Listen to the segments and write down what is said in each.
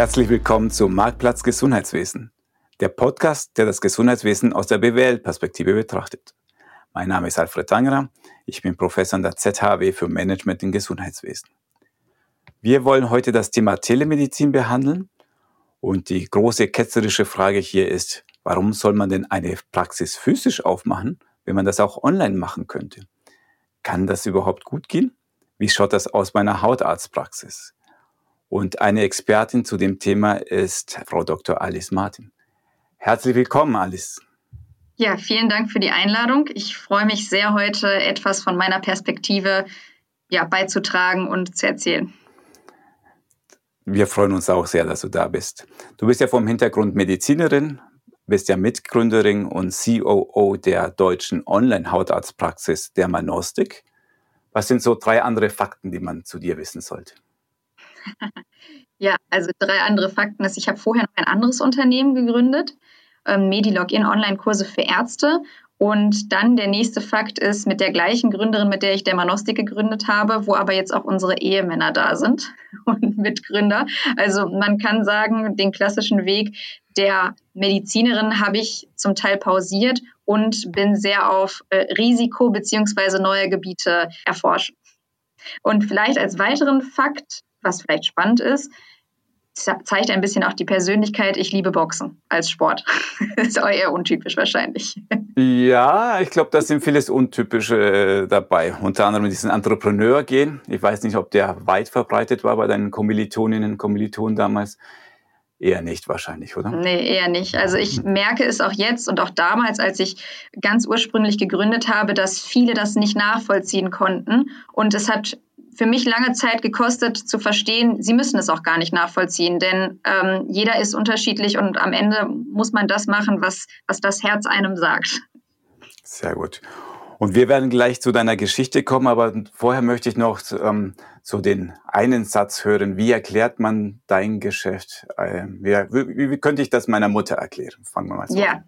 Herzlich willkommen zum Marktplatz Gesundheitswesen, der Podcast, der das Gesundheitswesen aus der BWL-Perspektive betrachtet. Mein Name ist Alfred Tangerer, ich bin Professor an der ZHW für Management im Gesundheitswesen. Wir wollen heute das Thema Telemedizin behandeln und die große ketzerische Frage hier ist, warum soll man denn eine Praxis physisch aufmachen, wenn man das auch online machen könnte? Kann das überhaupt gut gehen? Wie schaut das aus bei einer Hautarztpraxis? Und eine Expertin zu dem Thema ist Frau Dr. Alice Martin. Herzlich willkommen, Alice. Ja, vielen Dank für die Einladung. Ich freue mich sehr, heute etwas von meiner Perspektive ja, beizutragen und zu erzählen. Wir freuen uns auch sehr, dass du da bist. Du bist ja vom Hintergrund Medizinerin, bist ja Mitgründerin und COO der deutschen Online-Hautarztpraxis Dermanostik. Was sind so drei andere Fakten, die man zu dir wissen sollte? Ja, also drei andere Fakten ist, ich habe vorher noch ein anderes Unternehmen gegründet, ähm, Medilogin Online-Kurse für Ärzte. Und dann der nächste Fakt ist, mit der gleichen Gründerin, mit der ich Dermanostik gegründet habe, wo aber jetzt auch unsere Ehemänner da sind und Mitgründer. Also man kann sagen, den klassischen Weg der Medizinerin habe ich zum Teil pausiert und bin sehr auf äh, Risiko beziehungsweise neue Gebiete erforschen. Und vielleicht als weiteren Fakt was vielleicht spannend ist, zeigt ein bisschen auch die Persönlichkeit. Ich liebe Boxen als Sport. ist auch eher untypisch wahrscheinlich. Ja, ich glaube, da sind vieles Untypische äh, dabei. Unter anderem diesen Entrepreneur-Gehen. Ich weiß nicht, ob der weit verbreitet war bei deinen Kommilitoninnen und Kommilitonen damals. Eher nicht wahrscheinlich, oder? Nee, eher nicht. Also ich merke es auch jetzt und auch damals, als ich ganz ursprünglich gegründet habe, dass viele das nicht nachvollziehen konnten. Und es hat für mich lange Zeit gekostet zu verstehen, sie müssen es auch gar nicht nachvollziehen, denn ähm, jeder ist unterschiedlich und am Ende muss man das machen, was, was das Herz einem sagt. Sehr gut. Und wir werden gleich zu deiner Geschichte kommen, aber vorher möchte ich noch ähm, so den einen Satz hören. Wie erklärt man dein Geschäft? Ähm, wie, wie, wie, könnte ich das meiner Mutter erklären? Fangen wir mal so ja. an.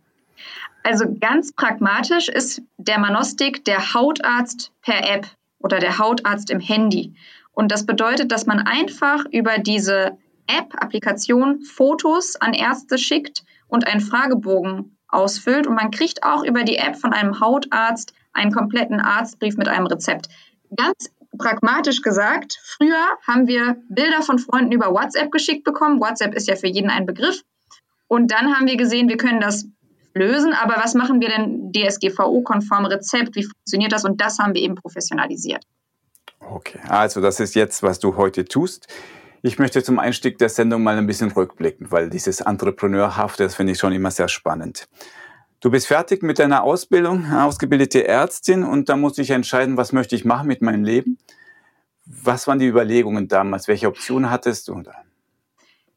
Also ganz pragmatisch ist der Manostik der Hautarzt per App oder der Hautarzt im Handy. Und das bedeutet, dass man einfach über diese App-Applikation Fotos an Ärzte schickt und einen Fragebogen ausfüllt. Und man kriegt auch über die App von einem Hautarzt einen kompletten Arztbrief mit einem Rezept. Ganz pragmatisch gesagt, früher haben wir Bilder von Freunden über WhatsApp geschickt bekommen. WhatsApp ist ja für jeden ein Begriff. Und dann haben wir gesehen, wir können das lösen. Aber was machen wir denn DSGVO-konform Rezept? Wie funktioniert das? Und das haben wir eben professionalisiert. Okay, also das ist jetzt, was du heute tust. Ich möchte zum Einstieg der Sendung mal ein bisschen rückblicken, weil dieses Entrepreneurhafte, das finde ich schon immer sehr spannend. Du bist fertig mit deiner Ausbildung, ausgebildete Ärztin, und da musste ich entscheiden, was möchte ich machen mit meinem Leben. Was waren die Überlegungen damals? Welche Optionen hattest du?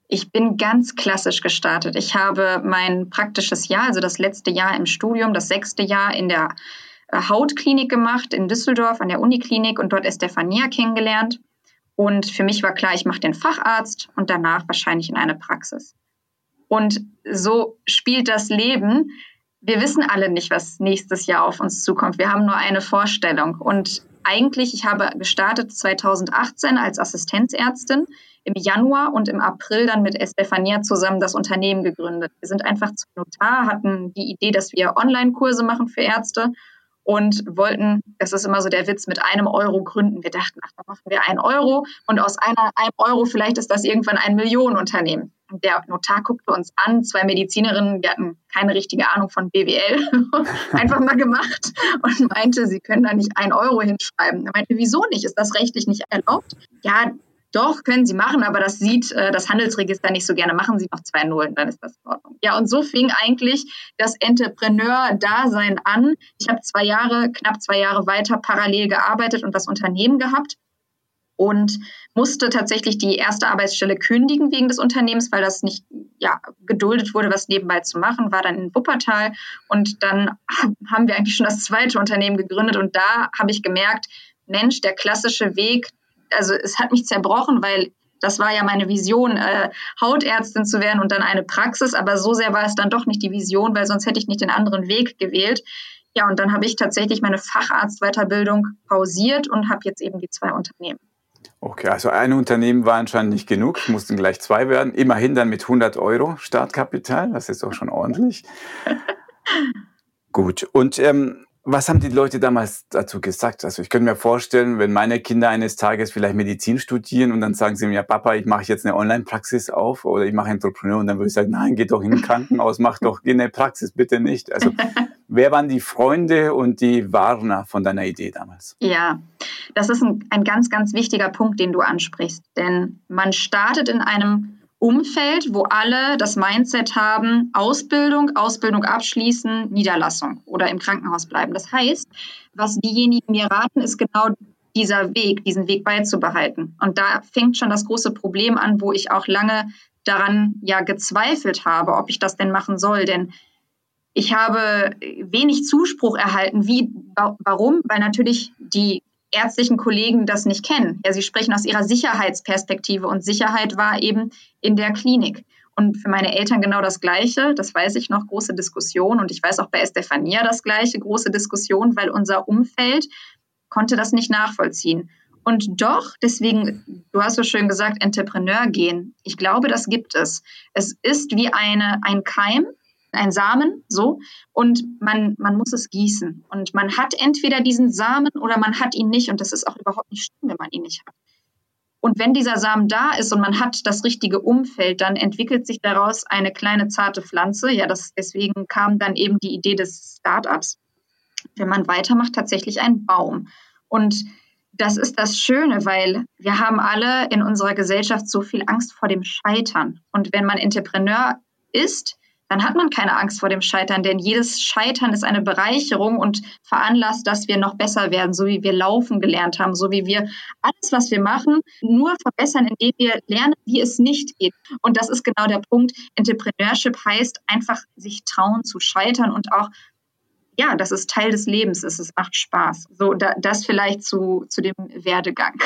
Ich bin ganz klassisch gestartet. Ich habe mein praktisches Jahr, also das letzte Jahr im Studium, das sechste Jahr in der äh, Hautklinik gemacht in Düsseldorf an der Uniklinik und dort Estefania kennengelernt. Und für mich war klar, ich mache den Facharzt und danach wahrscheinlich in eine Praxis. Und so spielt das Leben. Wir wissen alle nicht, was nächstes Jahr auf uns zukommt. Wir haben nur eine Vorstellung. Und eigentlich, ich habe gestartet 2018 als Assistenzärztin im Januar und im April dann mit Estefania zusammen das Unternehmen gegründet. Wir sind einfach zum Notar, hatten die Idee, dass wir Online-Kurse machen für Ärzte und wollten, das ist immer so der Witz, mit einem Euro gründen. Wir dachten, ach, da machen wir einen Euro und aus einer, einem Euro vielleicht ist das irgendwann ein Millionenunternehmen. Der Notar guckte uns an, zwei Medizinerinnen, wir hatten keine richtige Ahnung von BWL, einfach mal gemacht und meinte, sie können da nicht ein Euro hinschreiben. Er meinte, wieso nicht? Ist das rechtlich nicht erlaubt? Ja, doch, können Sie machen, aber das sieht äh, das Handelsregister nicht so gerne. Machen Sie noch zwei Nullen, dann ist das in Ordnung. Ja, und so fing eigentlich das Entrepreneur-Dasein an. Ich habe zwei Jahre, knapp zwei Jahre weiter parallel gearbeitet und das Unternehmen gehabt und musste tatsächlich die erste Arbeitsstelle kündigen wegen des Unternehmens, weil das nicht ja, geduldet wurde, was nebenbei zu machen, war dann in Wuppertal und dann haben wir eigentlich schon das zweite Unternehmen gegründet und da habe ich gemerkt, Mensch, der klassische Weg, also es hat mich zerbrochen, weil das war ja meine Vision, äh, Hautärztin zu werden und dann eine Praxis, aber so sehr war es dann doch nicht die Vision, weil sonst hätte ich nicht den anderen Weg gewählt. Ja, und dann habe ich tatsächlich meine Facharztweiterbildung pausiert und habe jetzt eben die zwei Unternehmen. Okay, also ein Unternehmen war anscheinend nicht genug, es mussten gleich zwei werden. Immerhin dann mit 100 Euro Startkapital, das ist auch schon ordentlich. Gut, und ähm, was haben die Leute damals dazu gesagt? Also ich könnte mir vorstellen, wenn meine Kinder eines Tages vielleicht Medizin studieren und dann sagen sie mir, ja Papa, ich mache jetzt eine Online-Praxis auf oder ich mache Entrepreneur und dann würde ich sagen, nein, geh doch in ein Krankenhaus, mach doch eine Praxis, bitte nicht. Also wer waren die Freunde und die Warner von deiner Idee damals? Ja, das ist ein, ein ganz, ganz wichtiger Punkt, den du ansprichst. Denn man startet in einem Umfeld, wo alle das Mindset haben, Ausbildung, Ausbildung abschließen, Niederlassung oder im Krankenhaus bleiben. Das heißt, was diejenigen mir raten, ist genau dieser Weg, diesen Weg beizubehalten. Und da fängt schon das große Problem an, wo ich auch lange daran ja gezweifelt habe, ob ich das denn machen soll. Denn ich habe wenig Zuspruch erhalten. Wie, warum? Weil natürlich die ärztlichen Kollegen das nicht kennen. Ja, sie sprechen aus ihrer Sicherheitsperspektive und Sicherheit war eben in der Klinik. Und für meine Eltern genau das Gleiche, das weiß ich noch, große Diskussion. Und ich weiß auch bei Estefania das Gleiche, große Diskussion, weil unser Umfeld konnte das nicht nachvollziehen. Und doch, deswegen, du hast so schön gesagt, Entrepreneur gehen. Ich glaube, das gibt es. Es ist wie eine, ein Keim, ein Samen, so, und man, man muss es gießen. Und man hat entweder diesen Samen oder man hat ihn nicht. Und das ist auch überhaupt nicht schlimm, wenn man ihn nicht hat. Und wenn dieser Samen da ist und man hat das richtige Umfeld, dann entwickelt sich daraus eine kleine zarte Pflanze. Ja, das, deswegen kam dann eben die Idee des Startups. Wenn man weitermacht, tatsächlich ein Baum. Und das ist das Schöne, weil wir haben alle in unserer Gesellschaft so viel Angst vor dem Scheitern. Und wenn man Entrepreneur ist, dann hat man keine Angst vor dem Scheitern, denn jedes Scheitern ist eine Bereicherung und veranlasst, dass wir noch besser werden, so wie wir laufen gelernt haben, so wie wir alles, was wir machen, nur verbessern, indem wir lernen, wie es nicht geht. Und das ist genau der Punkt. Entrepreneurship heißt einfach sich trauen zu scheitern und auch ja, das ist Teil des Lebens, es macht Spaß. So, da, das vielleicht zu, zu dem Werdegang.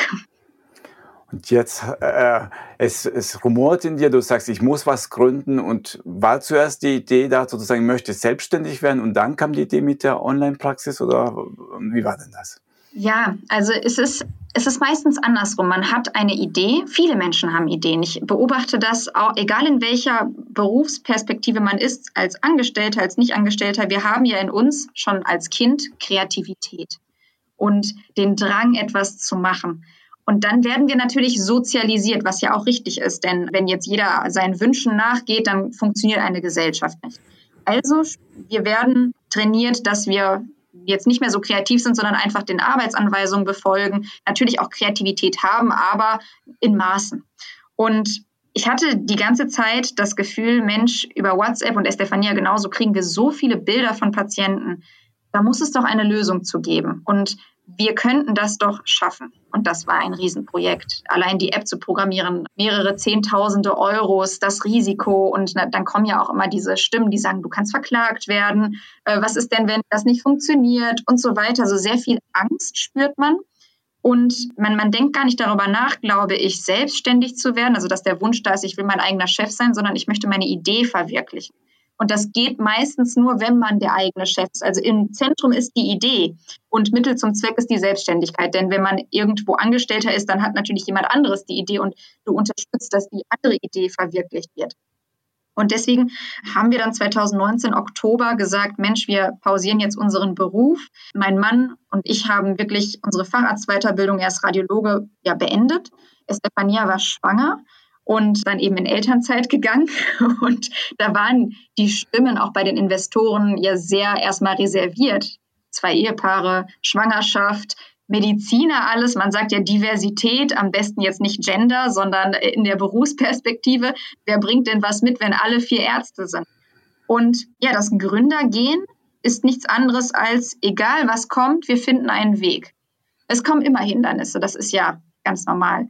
Und jetzt, äh, es, es rumort in dir, du sagst, ich muss was gründen und war zuerst die Idee da sozusagen, ich möchte selbstständig werden und dann kam die Idee mit der Online-Praxis oder wie war denn das? Ja, also es ist, es ist meistens andersrum. Man hat eine Idee. Viele Menschen haben Ideen. Ich beobachte das auch, egal in welcher Berufsperspektive man ist, als Angestellter, als Nicht-Angestellter. Wir haben ja in uns schon als Kind Kreativität und den Drang, etwas zu machen. Und dann werden wir natürlich sozialisiert, was ja auch richtig ist, denn wenn jetzt jeder seinen Wünschen nachgeht, dann funktioniert eine Gesellschaft nicht. Also wir werden trainiert, dass wir jetzt nicht mehr so kreativ sind, sondern einfach den Arbeitsanweisungen befolgen, natürlich auch Kreativität haben, aber in Maßen. Und ich hatte die ganze Zeit das Gefühl, Mensch, über WhatsApp und Estefania genauso kriegen wir so viele Bilder von Patienten. Da muss es doch eine Lösung zu geben. Und wir könnten das doch schaffen. Und das war ein Riesenprojekt. Allein die App zu programmieren, mehrere Zehntausende Euros, das Risiko. Und dann kommen ja auch immer diese Stimmen, die sagen, du kannst verklagt werden. Äh, was ist denn, wenn das nicht funktioniert und so weiter. So sehr viel Angst spürt man. Und man, man denkt gar nicht darüber nach, glaube ich, selbstständig zu werden. Also, dass der Wunsch da ist, ich will mein eigener Chef sein, sondern ich möchte meine Idee verwirklichen. Und das geht meistens nur, wenn man der eigene Chef ist. Also im Zentrum ist die Idee und Mittel zum Zweck ist die Selbstständigkeit. Denn wenn man irgendwo Angestellter ist, dann hat natürlich jemand anderes die Idee und du unterstützt, dass die andere Idee verwirklicht wird. Und deswegen haben wir dann 2019 Oktober gesagt, Mensch, wir pausieren jetzt unseren Beruf. Mein Mann und ich haben wirklich unsere Facharztweiterbildung, er ist Radiologe, ja beendet. Estefania war schwanger und dann eben in Elternzeit gegangen. Und da waren die Stimmen auch bei den Investoren ja sehr erstmal reserviert. Zwei Ehepaare, Schwangerschaft, Mediziner, alles. Man sagt ja Diversität, am besten jetzt nicht Gender, sondern in der Berufsperspektive. Wer bringt denn was mit, wenn alle vier Ärzte sind? Und ja, das Gründergehen ist nichts anderes als, egal was kommt, wir finden einen Weg. Es kommen immer Hindernisse, das ist ja ganz normal.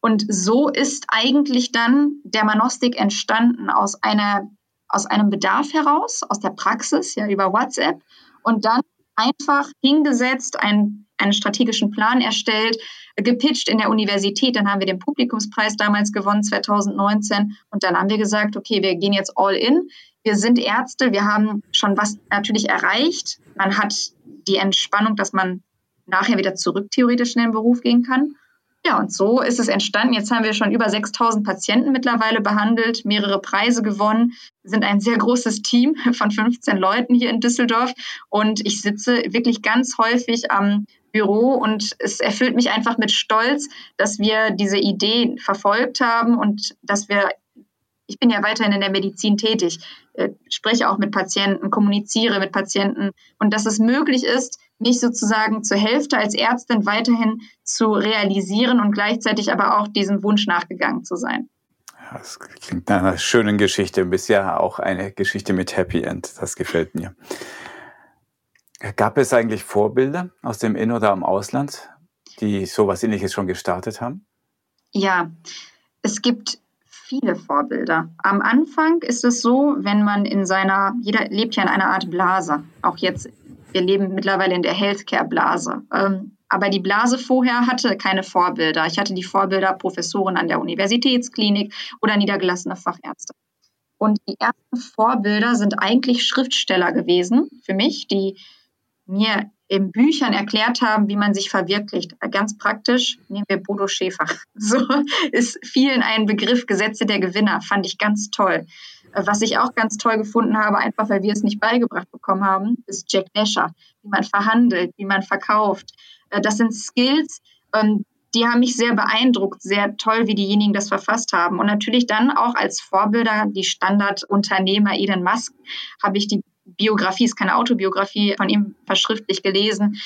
Und so ist eigentlich dann der Manostik entstanden aus einer, aus einem Bedarf heraus, aus der Praxis, ja, über WhatsApp und dann einfach hingesetzt, ein, einen strategischen Plan erstellt, gepitcht in der Universität. Dann haben wir den Publikumspreis damals gewonnen, 2019. Und dann haben wir gesagt, okay, wir gehen jetzt all in. Wir sind Ärzte, wir haben schon was natürlich erreicht. Man hat die Entspannung, dass man nachher wieder zurück theoretisch in den Beruf gehen kann Ja, und so ist es entstanden. Jetzt haben wir schon über 6000 Patienten mittlerweile behandelt, mehrere Preise gewonnen, sind ein sehr großes Team von 15 Leuten hier in Düsseldorf. Und ich sitze wirklich ganz häufig am Büro und es erfüllt mich einfach mit Stolz, dass wir diese Idee verfolgt haben und dass wir ich bin ja weiterhin in der Medizin tätig, äh, spreche auch mit Patienten, kommuniziere mit Patienten und dass es möglich ist, mich sozusagen zur Hälfte als Ärztin weiterhin zu realisieren und gleichzeitig aber auch diesem Wunsch nachgegangen zu sein. das klingt nach einer schönen Geschichte, bisher auch eine Geschichte mit Happy End. Das gefällt mir. Gab es eigentlich Vorbilder aus dem In- oder am Ausland, die sowas ähnliches schon gestartet haben? Ja, es gibt viele Vorbilder. Am Anfang ist es so, wenn man in seiner, jeder lebt ja in einer Art Blase. Auch jetzt, wir leben mittlerweile in der Healthcare-Blase. Ähm, aber die Blase vorher hatte keine Vorbilder. Ich hatte die Vorbilder Professoren an der Universitätsklinik oder niedergelassene Fachärzte. Und die ersten Vorbilder sind eigentlich Schriftsteller gewesen für mich, die mir in Büchern erklärt haben, wie man sich verwirklicht. Ganz praktisch nehmen wir Bodo Schäfer. So ist vielen ein Begriff Gesetze der Gewinner, fand ich ganz toll. Was ich auch ganz toll gefunden habe, einfach weil wir es nicht beigebracht bekommen haben, ist Jack Nasher, wie man verhandelt, wie man verkauft. Das sind Skills, ähm, die haben mich sehr beeindruckt, sehr toll, wie diejenigen das verfasst haben. Und natürlich dann auch als Vorbilder die Standardunternehmer Elon Musk habe ich die Biografie, ist keine Autobiografie von ihm verschriftlich gelesen,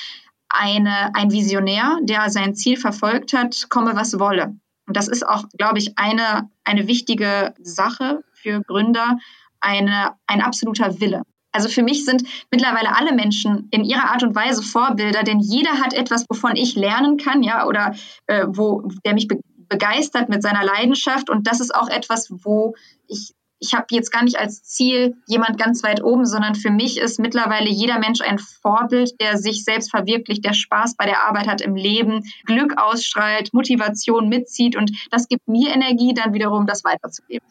eine, ein Visionär, der sein Ziel verfolgt hat, komme was wolle. Und das ist auch, glaube ich, eine, eine wichtige Sache für Gründer, eine, ein absoluter Wille. Also für mich sind mittlerweile alle Menschen in ihrer Art und Weise Vorbilder, denn jeder hat etwas, wovon ich lernen kann, ja, oder äh, wo der mich be begeistert mit seiner Leidenschaft. Und das ist auch etwas, wo ich ich habe jetzt gar nicht als Ziel jemand ganz weit oben, sondern für mich ist mittlerweile jeder Mensch ein Vorbild, der sich selbst verwirklicht, der Spaß bei der Arbeit hat im Leben, Glück ausstrahlt, Motivation mitzieht und das gibt mir Energie, dann wiederum das weiterzugeben.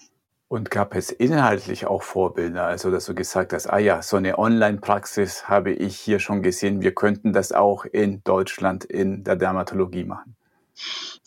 Und gab es inhaltlich auch Vorbilder? Also, dass du gesagt hast, ah ja, so eine Online-Praxis habe ich hier schon gesehen. Wir könnten das auch in Deutschland in der Dermatologie machen.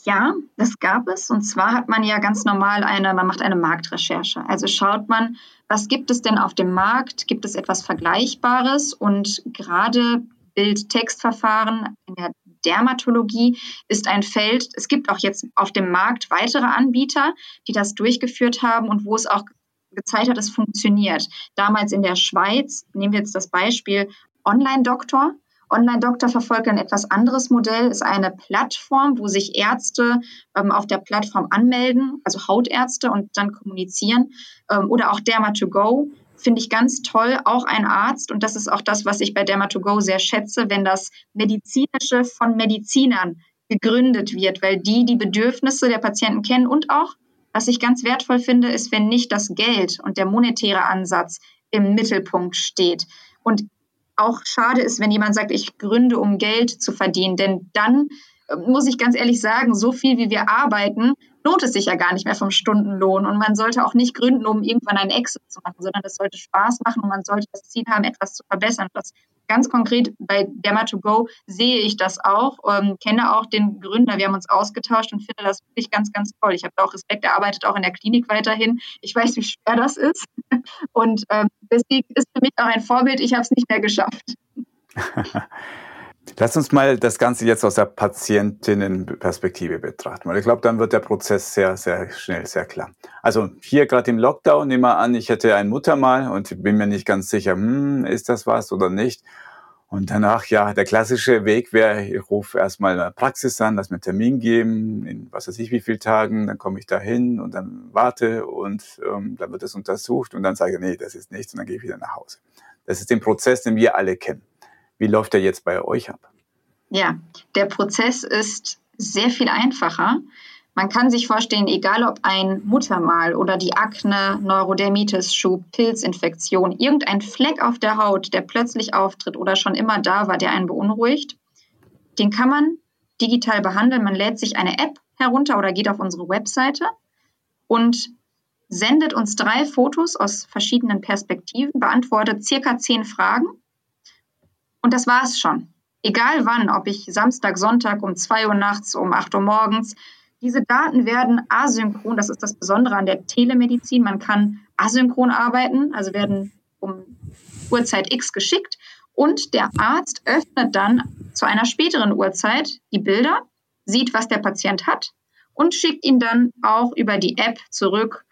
Ja, das gab es. Und zwar hat man ja ganz normal eine, man macht eine Marktrecherche. Also schaut man, was gibt es denn auf dem Markt? Gibt es etwas Vergleichbares? Und gerade Bild-Text-Verfahren in der Dermatologie ist ein Feld. Es gibt auch jetzt auf dem Markt weitere Anbieter, die das durchgeführt haben und wo es auch gezeigt hat, es funktioniert. Damals in der Schweiz, nehmen wir jetzt das Beispiel Online-Doktor, Online-Doktor verfolgt ein etwas anderes Modell, ist eine Plattform, wo sich Ärzte ähm, auf der Plattform anmelden, also Hautärzte und dann kommunizieren. Ähm, oder auch Derma2Go finde ich ganz toll, auch ein Arzt. Und das ist auch das, was ich bei Derma2Go sehr schätze, wenn das Medizinische von Medizinern gegründet wird, weil die die Bedürfnisse der Patienten kennen und auch, was ich ganz wertvoll finde, ist, wenn nicht das Geld und der monetäre Ansatz im Mittelpunkt steht. Und auch schade ist, wenn jemand sagt, ich gründe, um Geld zu verdienen. Denn dann äh, muss ich ganz ehrlich sagen, so viel wie wir arbeiten, lohnt es sich ja gar nicht mehr vom Stundenlohn. Und man sollte auch nicht gründen, um irgendwann einen Exit zu machen, sondern es sollte Spaß machen und man sollte das Ziel haben, etwas zu verbessern. Das ganz konkret bei Derma2Go sehe ich das auch, ähm, kenne auch den Gründer. Wir haben uns ausgetauscht und finde das wirklich ganz, ganz toll. Ich habe auch Respekt, er arbeitet auch in der Klinik weiterhin. Ich weiß, wie schwer das ist. Und ähm, deswegen ist für mich auch ein Vorbild. Ich habe es nicht mehr geschafft. Lass uns mal das Ganze jetzt aus der Patientinnenperspektive betrachten, weil ich glaube, dann wird der Prozess sehr, sehr schnell, sehr klar. Also hier gerade im Lockdown, nehmen wir an, ich hätte ein Muttermal und bin mir nicht ganz sicher, hm, ist das was oder nicht. Und danach, ja, der klassische Weg wäre, ich rufe erstmal eine Praxis an, lass mir einen Termin geben, in was weiß ich wie viele Tagen, dann komme ich da hin und dann warte und ähm, dann wird es untersucht und dann sage ich, nee, das ist nichts und dann gehe ich wieder nach Hause. Das ist der Prozess, den wir alle kennen. Wie läuft der jetzt bei euch ab? Ja, der Prozess ist sehr viel einfacher. Man kann sich vorstellen, egal ob ein Muttermal oder die Akne, Neurodermitis, Schub, Pilzinfektion, irgendein Fleck auf der Haut, der plötzlich auftritt oder schon immer da war, der einen beunruhigt, den kann man digital behandeln. Man lädt sich eine App herunter oder geht auf unsere Webseite und sendet uns drei Fotos aus verschiedenen Perspektiven, beantwortet circa zehn Fragen und das war es schon. egal wann, ob ich Samstag, Sonntag um 2 Uhr nachts, um 8 Uhr morgens, diese Daten werden asynchron, das ist das Besondere an der Telemedizin, man kann asynchron arbeiten, also werden um Uhrzeit X geschickt und der Arzt öffnet dann zu einer späteren Uhrzeit die Bilder, sieht, was der Patient hat und schickt ihn dann auch über die App zurück.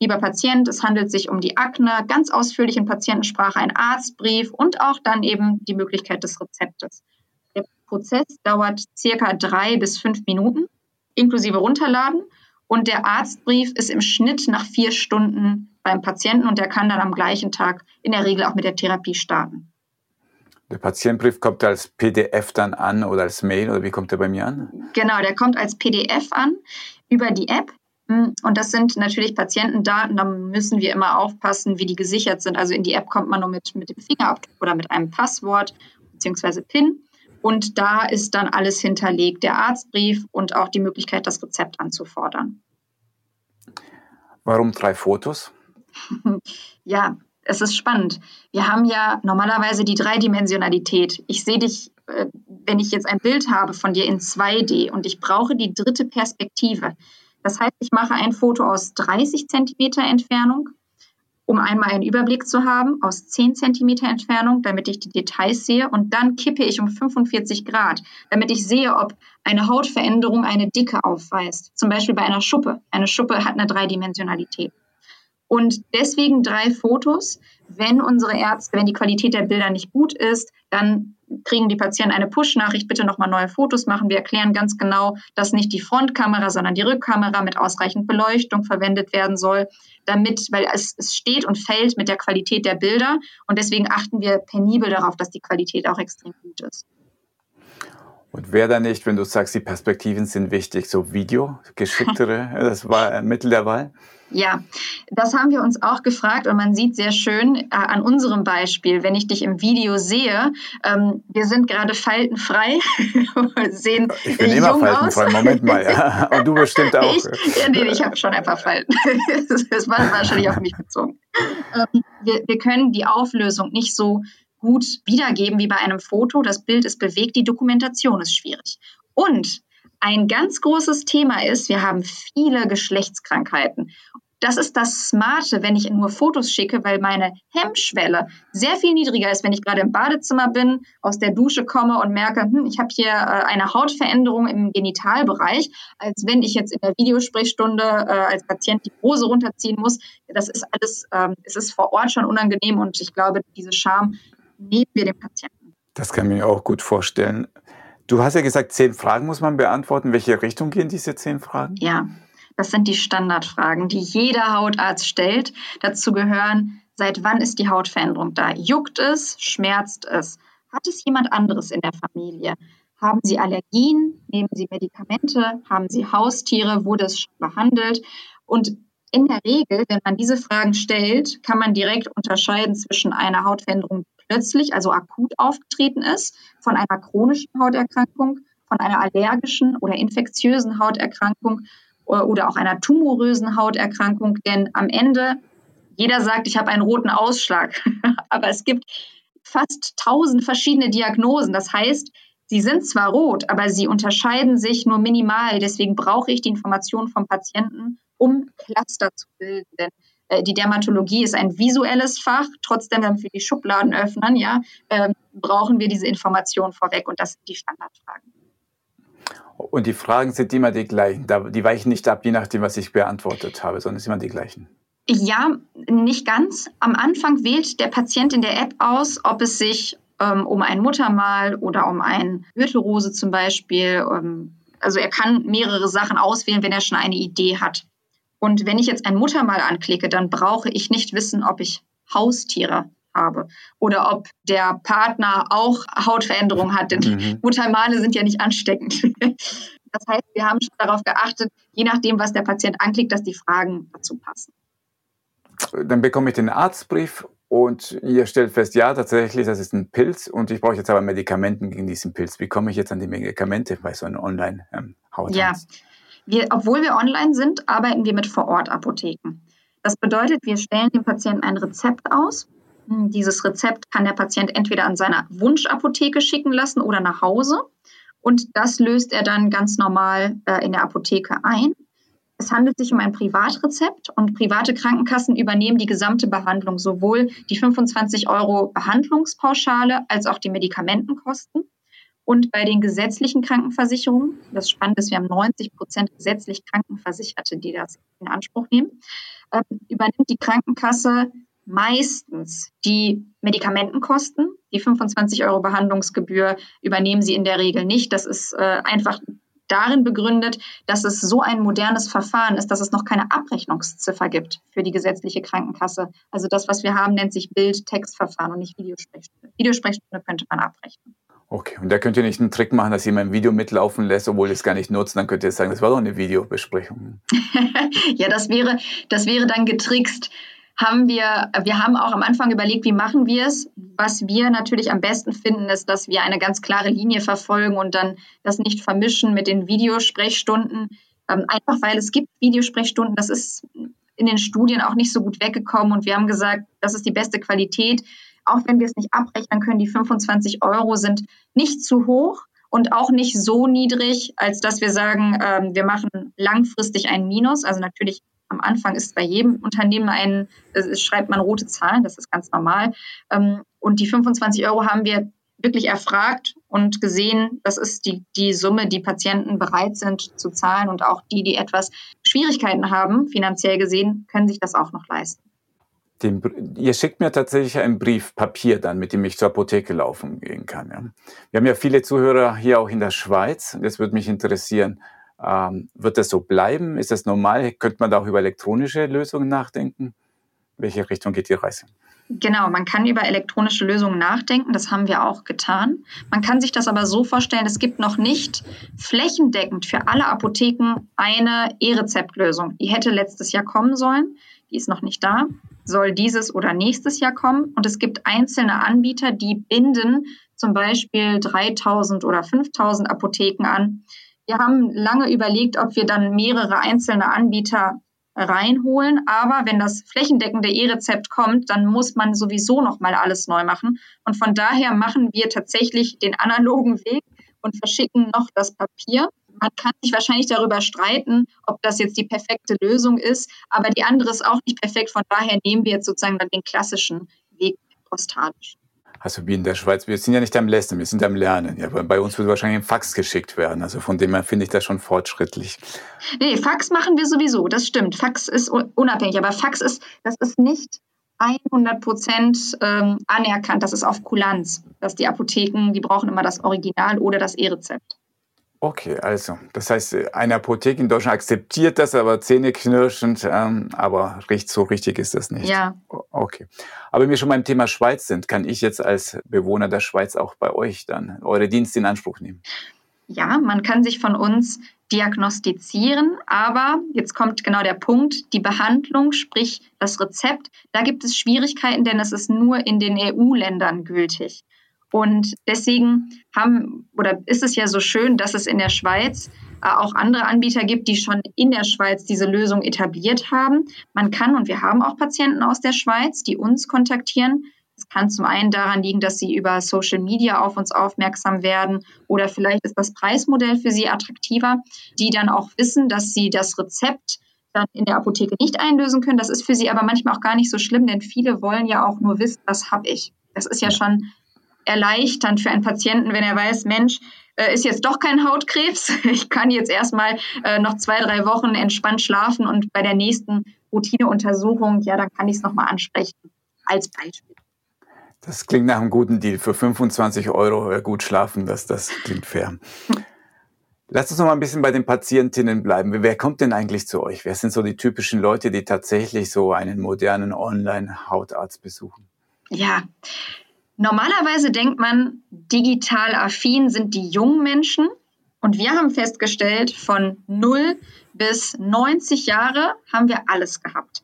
Lieber Patient, es handelt sich um die Akne, ganz ausführlich in Patientensprache ein Arztbrief und auch dann eben die Möglichkeit des Rezeptes. Der Prozess dauert circa drei bis fünf Minuten, inklusive runterladen. Und der Arztbrief ist im Schnitt nach vier Stunden beim Patienten und der kann dann am gleichen Tag in der Regel auch mit der Therapie starten. Der Patientenbrief kommt als PDF dann an oder als Mail oder wie kommt der bei mir an? Genau, der kommt als PDF an über die App. Und das sind natürlich Patientendaten, da müssen wir immer aufpassen, wie die gesichert sind. Also in die App kommt man nur mit, mit dem Fingerabdruck oder mit einem Passwort bzw. PIN. Und da ist dann alles hinterlegt, der Arztbrief und auch die Möglichkeit, das Rezept anzufordern. Warum drei Fotos? ja, es ist spannend. Wir haben ja normalerweise die Dreidimensionalität. Ich sehe dich, äh, wenn ich jetzt ein Bild habe von dir in 2D und ich brauche die dritte Perspektive. Das heißt, ich mache ein Foto aus 30 Zentimeter Entfernung, um einmal einen Überblick zu haben, aus 10 Zentimeter Entfernung, damit ich die Details sehe. Und dann kippe ich um 45 Grad, damit ich sehe, ob eine Hautveränderung eine Dicke aufweist. Zum Beispiel bei einer Schuppe. Eine Schuppe hat eine Dreidimensionalität. Und deswegen drei Fotos. Wenn unsere Ärzte, wenn die Qualität der Bilder nicht gut ist, dann kriegen die Patienten eine Push-Nachricht, bitte nochmal neue Fotos machen. Wir erklären ganz genau, dass nicht die Frontkamera, sondern die Rückkamera mit ausreichend Beleuchtung verwendet werden soll, damit, weil es, es steht und fällt mit der Qualität der Bilder. Und deswegen achten wir penibel darauf, dass die Qualität auch extrem gut ist. Und wer da nicht, wenn du sagst, die Perspektiven sind wichtig, so Video, geschicktere, das war ein Mittel der Wahl? Ja, das haben wir uns auch gefragt und man sieht sehr schön äh, an unserem Beispiel, wenn ich dich im Video sehe, ähm, wir sind gerade faltenfrei, sehen Ich bin immer faltenfrei, aus. Moment mal, ja. und du bestimmt auch. Ich, ja, nee, ich habe schon ein paar Falten. das war wahrscheinlich auf mich bezogen. Ähm, wir, wir können die Auflösung nicht so gut wiedergeben wie bei einem Foto. Das Bild ist bewegt, die Dokumentation ist schwierig. Und ein ganz großes Thema ist, wir haben viele Geschlechtskrankheiten. Das ist das Smarte, wenn ich nur Fotos schicke, weil meine Hemmschwelle sehr viel niedriger ist, wenn ich gerade im Badezimmer bin, aus der Dusche komme und merke, hm, ich habe hier äh, eine Hautveränderung im Genitalbereich, als wenn ich jetzt in der Videosprechstunde äh, als Patient die Hose runterziehen muss. Das ist alles, ähm, es ist vor Ort schon unangenehm und ich glaube, diese Scham nehmen wir dem Patienten. Das kann ich mir auch gut vorstellen. Du hast ja gesagt, zehn Fragen muss man beantworten. Welche Richtung gehen diese zehn Fragen? Ja, das sind die Standardfragen, die jeder Hautarzt stellt. Dazu gehören, seit wann ist die Hautveränderung da? Juckt es? Schmerzt es? Hat es jemand anderes in der Familie? Haben Sie Allergien? Nehmen Sie Medikamente? Haben Sie Haustiere? Wurde es schon behandelt? Und in der Regel, wenn man diese Fragen stellt, kann man direkt unterscheiden zwischen einer Hautveränderung, plötzlich, also akut aufgetreten ist, von einer chronischen Hauterkrankung, von einer allergischen oder infektiösen Hauterkrankung oder auch einer tumorösen Hauterkrankung. Denn am Ende, jeder sagt, ich habe einen roten Ausschlag, aber es gibt fast tausend verschiedene Diagnosen. Das heißt, sie sind zwar rot, aber sie unterscheiden sich nur minimal. Deswegen brauche ich die Information vom Patienten, um Cluster zu bilden. Denn äh, die Dermatologie ist ein visuelles Fach. Trotzdem, wenn wir die Schubladen öffnen, ja, äh, brauchen wir diese Information vorweg und das sind die Standardfragen. Und die Fragen sind immer die gleichen. Die weichen nicht ab, je nachdem, was ich beantwortet habe, sondern es sind immer die gleichen. Ja, nicht ganz. Am Anfang wählt der Patient in der App aus, ob es sich ähm, um ein Muttermal oder um ein Gürtelrose zum Beispiel. Ähm, also er kann mehrere Sachen auswählen, wenn er schon eine Idee hat. Und wenn ich jetzt ein Muttermal anklicke, dann brauche ich nicht wissen, ob ich Haustiere habe oder ob der Partner auch Hautveränderungen hat, denn mhm. Muttermale sind ja nicht ansteckend. Das heißt, wir haben schon darauf geachtet, je nachdem, was der Patient anklickt, dass die Fragen dazu passen. Dann bekomme ich den Arztbrief und ihr stellt fest, ja, tatsächlich, das ist ein Pilz und ich brauche jetzt aber Medikamenten gegen diesen Pilz. Wie komme ich jetzt an die Medikamente bei so einem Online-Hautarzt? Ähm, ja, wir, obwohl wir online sind, arbeiten wir mit Vorortapotheken. Das bedeutet, wir stellen dem Patienten ein Rezept aus Hm, dieses Rezept kann der Patient entweder an seiner Wunschapotheke schicken lassen oder nach Hause. Und das löst er dann ganz normal äh, in der Apotheke ein. Es handelt sich um ein Privatrezept und private Krankenkassen übernehmen die gesamte Behandlung, sowohl die 25 Euro Behandlungspauschale als auch die Medikamentenkosten. Und bei den gesetzlichen Krankenversicherungen, das Spannende ist, wir haben 90 Prozent gesetzlich Krankenversicherte, die das in Anspruch nehmen, äh, übernimmt die Krankenkasse meistens die Medikamentenkosten. Die 25 Euro Behandlungsgebühr übernehmen sie in der Regel nicht. Das ist äh, einfach darin begründet, dass es so ein modernes Verfahren ist, dass es noch keine Abrechnungsziffer gibt für die gesetzliche Krankenkasse. Also das, was wir haben, nennt sich Bild-Text-Verfahren und nicht Videosprechstunde. Videosprechstunde könnte man abrechnen. Okay, und da könnt ihr nicht einen Trick machen, dass ihr ein Video mitlaufen lässt, obwohl ihr es gar nicht nutzt. Dann könnt ihr sagen, das war doch eine Videobesprechung. ja, das wäre, das wäre dann getrickst haben wir, wir haben auch am Anfang überlegt, wie machen wir es. Was wir natürlich am besten finden, ist, dass wir eine ganz klare Linie verfolgen und dann das nicht vermischen mit den Videosprechstunden. Ähm, einfach weil es gibt Videosprechstunden, das ist in den Studien auch nicht so gut weggekommen und wir haben gesagt, das ist die beste Qualität. Auch wenn wir es nicht abrechnen können, die 25 Euro sind nicht zu hoch und auch nicht so niedrig, als dass wir sagen, ähm, wir machen langfristig ein Minus. Also natürlich am Anfang ist bei jedem Unternehmen ein, es schreibt man rote Zahlen, das ist ganz normal. Ähm, und die 25 Euro haben wir wirklich erfragt und gesehen, das ist die, die Summe, die Patienten bereit sind zu zahlen und auch die, die etwas Schwierigkeiten haben, finanziell gesehen, können sich das auch noch leisten. Den, ihr schickt mir tatsächlich einen Brief, Papier dann, mit dem ich zur Apotheke laufen gehen kann. Ja. Wir haben ja viele Zuhörer hier auch in der Schweiz. Und das würde mich interessieren. Ähm, wird das so bleiben? Ist das normal? Könnte man da auch über elektronische Lösungen nachdenken? Welche Richtung geht die Reise? Genau, man kann über elektronische Lösungen nachdenken, das haben wir auch getan. Man kann sich das aber so vorstellen, es gibt noch nicht flächendeckend für alle Apotheken eine E-Rezeptlösung. Die hätte letztes Jahr kommen sollen, die ist noch nicht da, soll dieses oder nächstes Jahr kommen. Und es gibt einzelne Anbieter, die binden zum Beispiel 3000 oder 5000 Apotheken an wir haben lange überlegt, ob wir dann mehrere einzelne Anbieter reinholen. Aber wenn das flächendeckende E-Rezept kommt, dann muss man sowieso noch mal alles neu machen. Und von daher machen wir tatsächlich den analogen Weg und verschicken noch das Papier. Man kann sich wahrscheinlich darüber streiten, ob das jetzt die perfekte Lösung ist, aber die andere ist auch nicht perfekt. Von daher nehmen wir jetzt sozusagen dann den klassischen Weg postalisch. Also wie in der Schweiz, wir sind ja nicht am Lästern, wir sind am Lernen. Ja, bei uns würde wahrscheinlich ein Fax geschickt werden. Also von dem her finde ich das schon fortschrittlich. Nee, Fax machen wir sowieso, das stimmt. Fax ist unabhängig, aber Fax ist, das ist nicht 100 Prozent ähm, anerkannt. Das ist auf Kulanz, dass die Apotheken, die brauchen immer das Original oder das E-Rezept. Okay, also, das heißt, eine Apotheke in Deutschland akzeptiert das, aber zähneknirschend, ähm, aber so richtig ist das nicht. Ja. Okay. Aber wenn wir schon beim Thema Schweiz sind, kann ich jetzt als Bewohner der Schweiz auch bei euch dann eure Dienste in Anspruch nehmen? Ja, man kann sich von uns diagnostizieren, aber jetzt kommt genau der Punkt, die Behandlung, sprich das Rezept, da gibt es Schwierigkeiten, denn es ist nur in den EU-Ländern gültig. Und deswegen haben oder ist es ja so schön, dass es in der Schweiz äh, auch andere Anbieter gibt, die schon in der Schweiz diese Lösung etabliert haben. Man kann und wir haben auch Patienten aus der Schweiz, die uns kontaktieren. Es kann zum einen daran liegen, dass sie über Social Media auf uns aufmerksam werden oder vielleicht ist das Preismodell für sie attraktiver, die dann auch wissen, dass sie das Rezept dann in der Apotheke nicht einlösen können. Das ist für sie aber manchmal auch gar nicht so schlimm, denn viele wollen ja auch nur wissen, was habe ich. Das ist ja schon erleichternd für einen Patienten, wenn er weiß, Mensch, äh, ist jetzt doch kein Hautkrebs. Ich kann jetzt erstmal äh, noch zwei, drei Wochen entspannt schlafen und bei der nächsten Routineuntersuchung, ja, dann kann ich es nochmal ansprechen als Beispiel. Das klingt nach einem guten Deal. Für 25 Euro äh, gut schlafen, das, das klingt fair. Lass uns noch mal ein bisschen bei den Patientinnen bleiben. Wer kommt denn eigentlich zu euch? Wer sind so die typischen Leute, die tatsächlich so einen modernen Online-Hautarzt besuchen? Ja, Normalerweise denkt man, digital affin sind die jungen Menschen. Und wir haben festgestellt, von 0 bis 90 Jahre haben wir alles gehabt.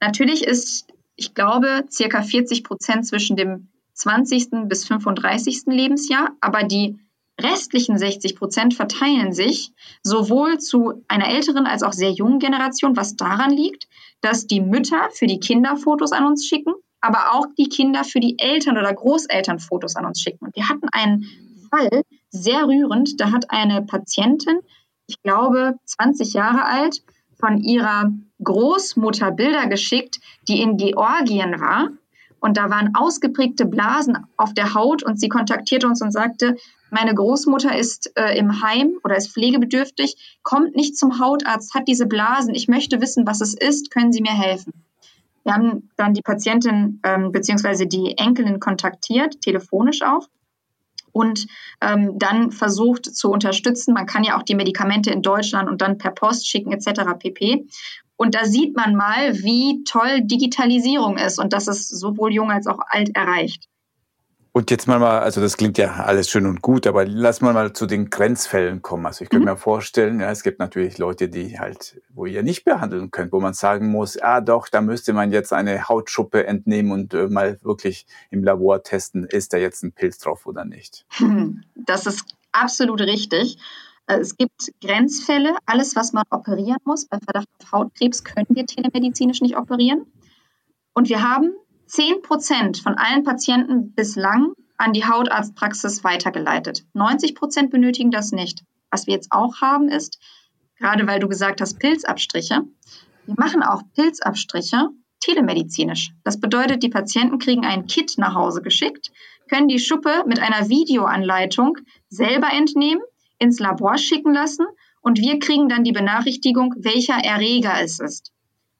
Natürlich ist, ich glaube, circa 40 Prozent zwischen dem 20. bis 35. Lebensjahr, aber die restlichen 60 Prozent verteilen sich sowohl zu einer älteren als auch sehr jungen Generation, was daran liegt, dass die Mütter für die Kinder Fotos an uns schicken aber auch die Kinder für die Eltern oder Großeltern Fotos an uns schicken. Und wir hatten einen Fall, sehr rührend, da hat eine Patientin, ich glaube 20 Jahre alt, von ihrer Großmutter Bilder geschickt, die in Georgien war. Und da waren ausgeprägte Blasen auf der Haut und sie kontaktierte uns und sagte, meine Großmutter ist äh, im Heim oder ist pflegebedürftig, kommt nicht zum Hautarzt, hat diese Blasen. Ich möchte wissen, was es ist. Können Sie mir helfen? Wir haben dann die Patientin ähm, bzw. die Enkelin kontaktiert, telefonisch auch und ähm, dann versucht zu unterstützen. Man kann ja auch die Medikamente in Deutschland und dann per Post schicken etc. pp. Und da sieht man mal, wie toll Digitalisierung ist und dass es sowohl jung als auch alt erreicht. Und jetzt mal, also das klingt ja alles schön und gut, aber lass mal mal zu den Grenzfällen kommen. Also ich könnte mhm. mir vorstellen, ja, es gibt natürlich Leute, die halt, wo ihr nicht behandeln könnt, wo man sagen muss, ah doch, da müsste man jetzt eine Hautschuppe entnehmen und äh, mal wirklich im Labor testen, ist da jetzt ein Pilz drauf oder nicht. Das ist absolut richtig. Äh, es gibt Grenzfälle, alles, was man operieren muss. Bei Verdacht auf Hautkrebs können wir telemedizinisch nicht operieren. Und wir haben 10 Prozent von allen Patienten bislang an die Hautarztpraxis weitergeleitet. 90 Prozent benötigen das nicht. Was wir jetzt auch haben ist, gerade weil du gesagt hast, Pilzabstriche, wir machen auch Pilzabstriche telemedizinisch. Das bedeutet, die Patienten kriegen ein Kit nach Hause geschickt, können die Schuppe mit einer Videoanleitung selber entnehmen, ins Labor schicken lassen und wir kriegen dann die Benachrichtigung, welcher Erreger es ist.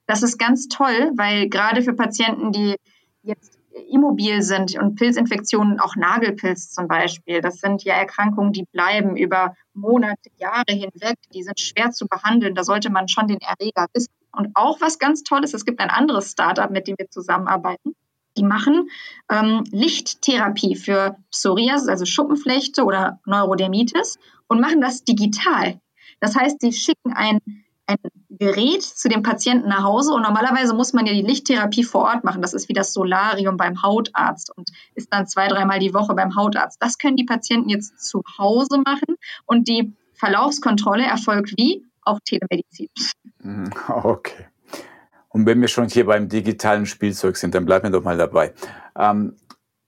Das ist ganz toll, weil gerade für Patienten, die jetzt immobil sind und Pilzinfektionen, auch Nagelpilz zum Beispiel, das sind ja Erkrankungen, die bleiben über Monate, Jahre hinweg, die sind schwer zu behandeln, da sollte man schon den Erreger wissen. Und auch was ganz Tolles, es gibt ein anderes Startup, mit dem wir zusammenarbeiten. Die machen ähm, Lichttherapie für Psoriasis, also Schuppenflechte oder Neurodermitis und machen das digital. Das heißt, sie schicken ein ein Gerät zu dem Patienten nach Hause und normalerweise muss man ja die Lichttherapie vor Ort machen. Das ist wie das Solarium beim Hautarzt und ist dann zwei, dreimal die Woche beim Hautarzt. Das können die Patienten jetzt zu Hause machen und die Verlaufskontrolle erfolgt wie? Auch telemedizinisch. Mhm, okay. Und wenn wir schon hier beim digitalen Spielzeug sind, dann bleiben wir doch mal dabei. Ähm,